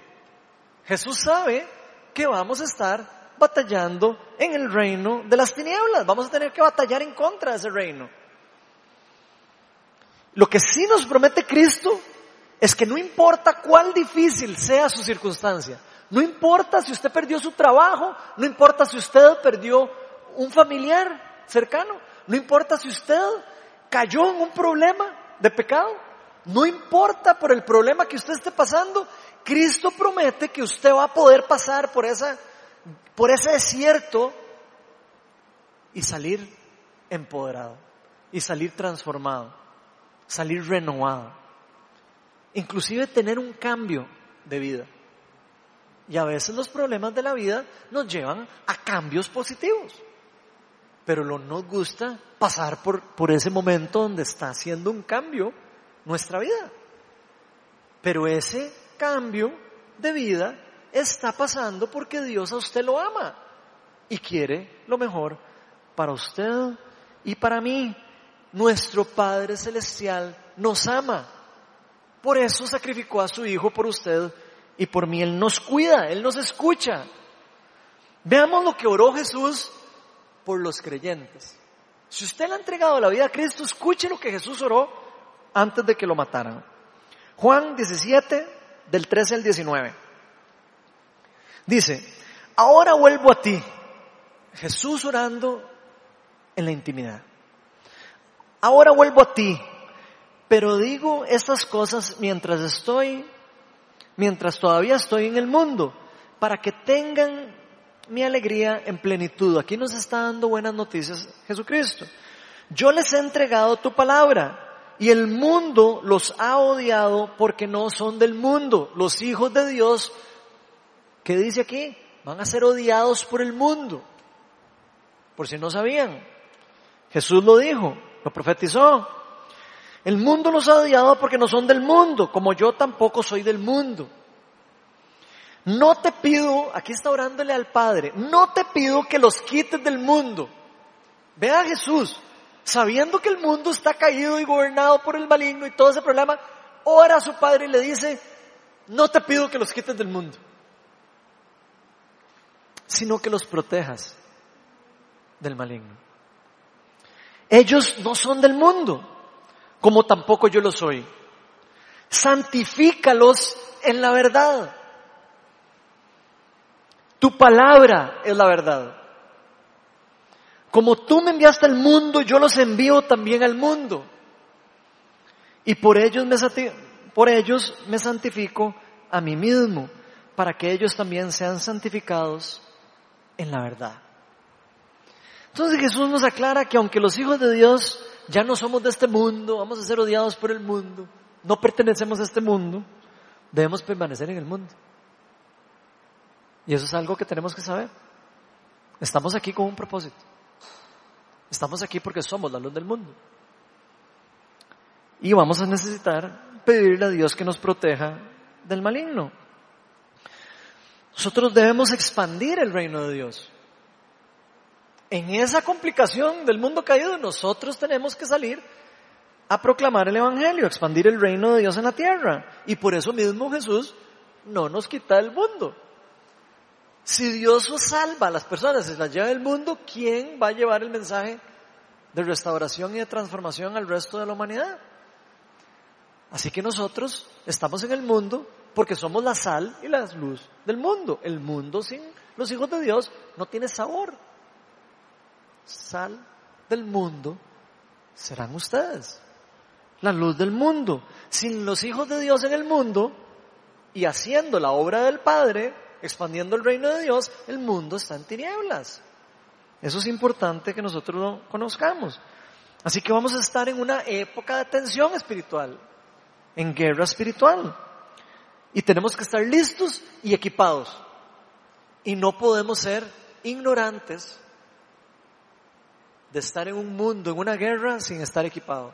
Jesús sabe que vamos a estar batallando en el reino de las tinieblas. Vamos a tener que batallar en contra de ese reino. Lo que sí nos promete Cristo es que no importa cuál difícil sea su circunstancia, no importa si usted perdió su trabajo, no importa si usted perdió un familiar cercano, no importa si usted cayó en un problema de pecado, no importa por el problema que usted esté pasando, Cristo promete que usted va a poder pasar por esa, por ese desierto y salir empoderado, y salir transformado, salir renovado, inclusive tener un cambio de vida. Y a veces los problemas de la vida nos llevan a cambios positivos. pero no nos gusta pasar por, por ese momento donde está haciendo un cambio nuestra vida. Pero ese cambio de vida está pasando porque Dios a usted lo ama y quiere lo mejor para usted y para mí. Nuestro Padre Celestial nos ama. Por eso sacrificó a su Hijo por usted y por mí. Él nos cuida, Él nos escucha. Veamos lo que oró Jesús por los creyentes. Si usted le ha entregado la vida a Cristo, escuche lo que Jesús oró antes de que lo mataran. Juan 17, del 13 al 19. Dice, ahora vuelvo a ti. Jesús orando en la intimidad. Ahora vuelvo a ti, pero digo estas cosas mientras estoy, mientras todavía estoy en el mundo, para que tengan mi alegría en plenitud. Aquí nos está dando buenas noticias Jesucristo. Yo les he entregado tu palabra y el mundo los ha odiado porque no son del mundo. Los hijos de Dios, ¿qué dice aquí? Van a ser odiados por el mundo. Por si no sabían. Jesús lo dijo, lo profetizó. El mundo los ha odiado porque no son del mundo, como yo tampoco soy del mundo. No te pido, aquí está orándole al Padre, no te pido que los quites del mundo. Ve a Jesús, sabiendo que el mundo está caído y gobernado por el maligno y todo ese problema, ora a su Padre y le dice, no te pido que los quites del mundo, sino que los protejas del maligno. Ellos no son del mundo, como tampoco yo lo soy. Santifícalos en la verdad. Tu palabra es la verdad. Como tú me enviaste al mundo, yo los envío también al mundo. Y por ellos me, por ellos me santifico a mí mismo, para que ellos también sean santificados en la verdad. Entonces Jesús nos aclara que aunque los hijos de Dios ya no somos de este mundo, vamos a ser odiados por el mundo, no pertenecemos a este mundo, debemos permanecer en el mundo. Y eso es algo que tenemos que saber. Estamos aquí con un propósito. Estamos aquí porque somos la luz del mundo. Y vamos a necesitar pedirle a Dios que nos proteja del maligno. Nosotros debemos expandir el reino de Dios. En esa complicación del mundo caído, nosotros tenemos que salir a proclamar el Evangelio, expandir el reino de Dios en la tierra. Y por eso mismo Jesús no nos quita el mundo. Si Dios salva a las personas y las lleva del mundo, ¿quién va a llevar el mensaje de restauración y de transformación al resto de la humanidad? Así que nosotros estamos en el mundo porque somos la sal y la luz del mundo. El mundo sin los hijos de Dios no tiene sabor. Sal del mundo serán ustedes. La luz del mundo. Sin los hijos de Dios en el mundo y haciendo la obra del Padre, expandiendo el reino de Dios, el mundo está en tinieblas. Eso es importante que nosotros lo conozcamos. Así que vamos a estar en una época de tensión espiritual, en guerra espiritual. Y tenemos que estar listos y equipados. Y no podemos ser ignorantes de estar en un mundo, en una guerra, sin estar equipado.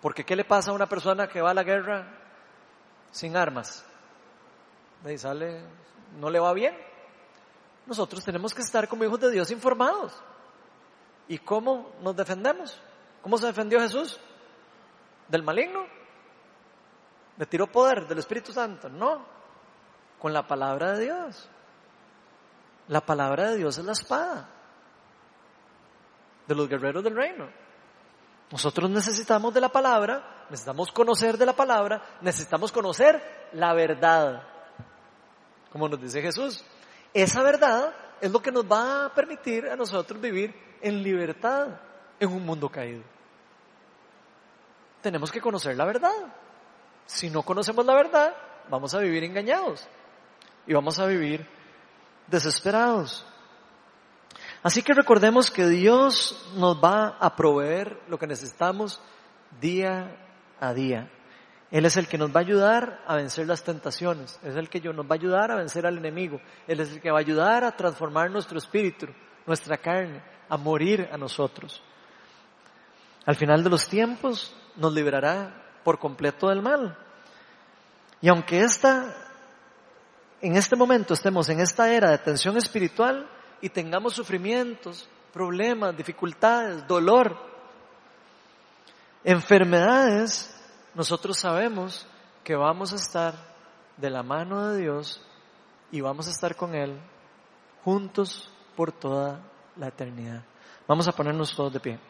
Porque ¿qué le pasa a una persona que va a la guerra sin armas? Y sale, no le va bien. Nosotros tenemos que estar como hijos de Dios informados. ¿Y cómo nos defendemos? ¿Cómo se defendió Jesús? ¿Del maligno? ¿Le tiró poder del Espíritu Santo? No, con la palabra de Dios. La palabra de Dios es la espada de los guerreros del reino. Nosotros necesitamos de la palabra, necesitamos conocer de la palabra, necesitamos conocer la verdad como nos dice Jesús. Esa verdad es lo que nos va a permitir a nosotros vivir en libertad en un mundo caído. Tenemos que conocer la verdad. Si no conocemos la verdad, vamos a vivir engañados y vamos a vivir desesperados. Así que recordemos que Dios nos va a proveer lo que necesitamos día a día. Él es el que nos va a ayudar a vencer las tentaciones, es el que nos va a ayudar a vencer al enemigo, Él es el que va a ayudar a transformar nuestro espíritu, nuestra carne, a morir a nosotros. Al final de los tiempos nos liberará por completo del mal. Y aunque esta, en este momento estemos en esta era de tensión espiritual y tengamos sufrimientos, problemas, dificultades, dolor, enfermedades, nosotros sabemos que vamos a estar de la mano de Dios y vamos a estar con Él juntos por toda la eternidad. Vamos a ponernos todos de pie.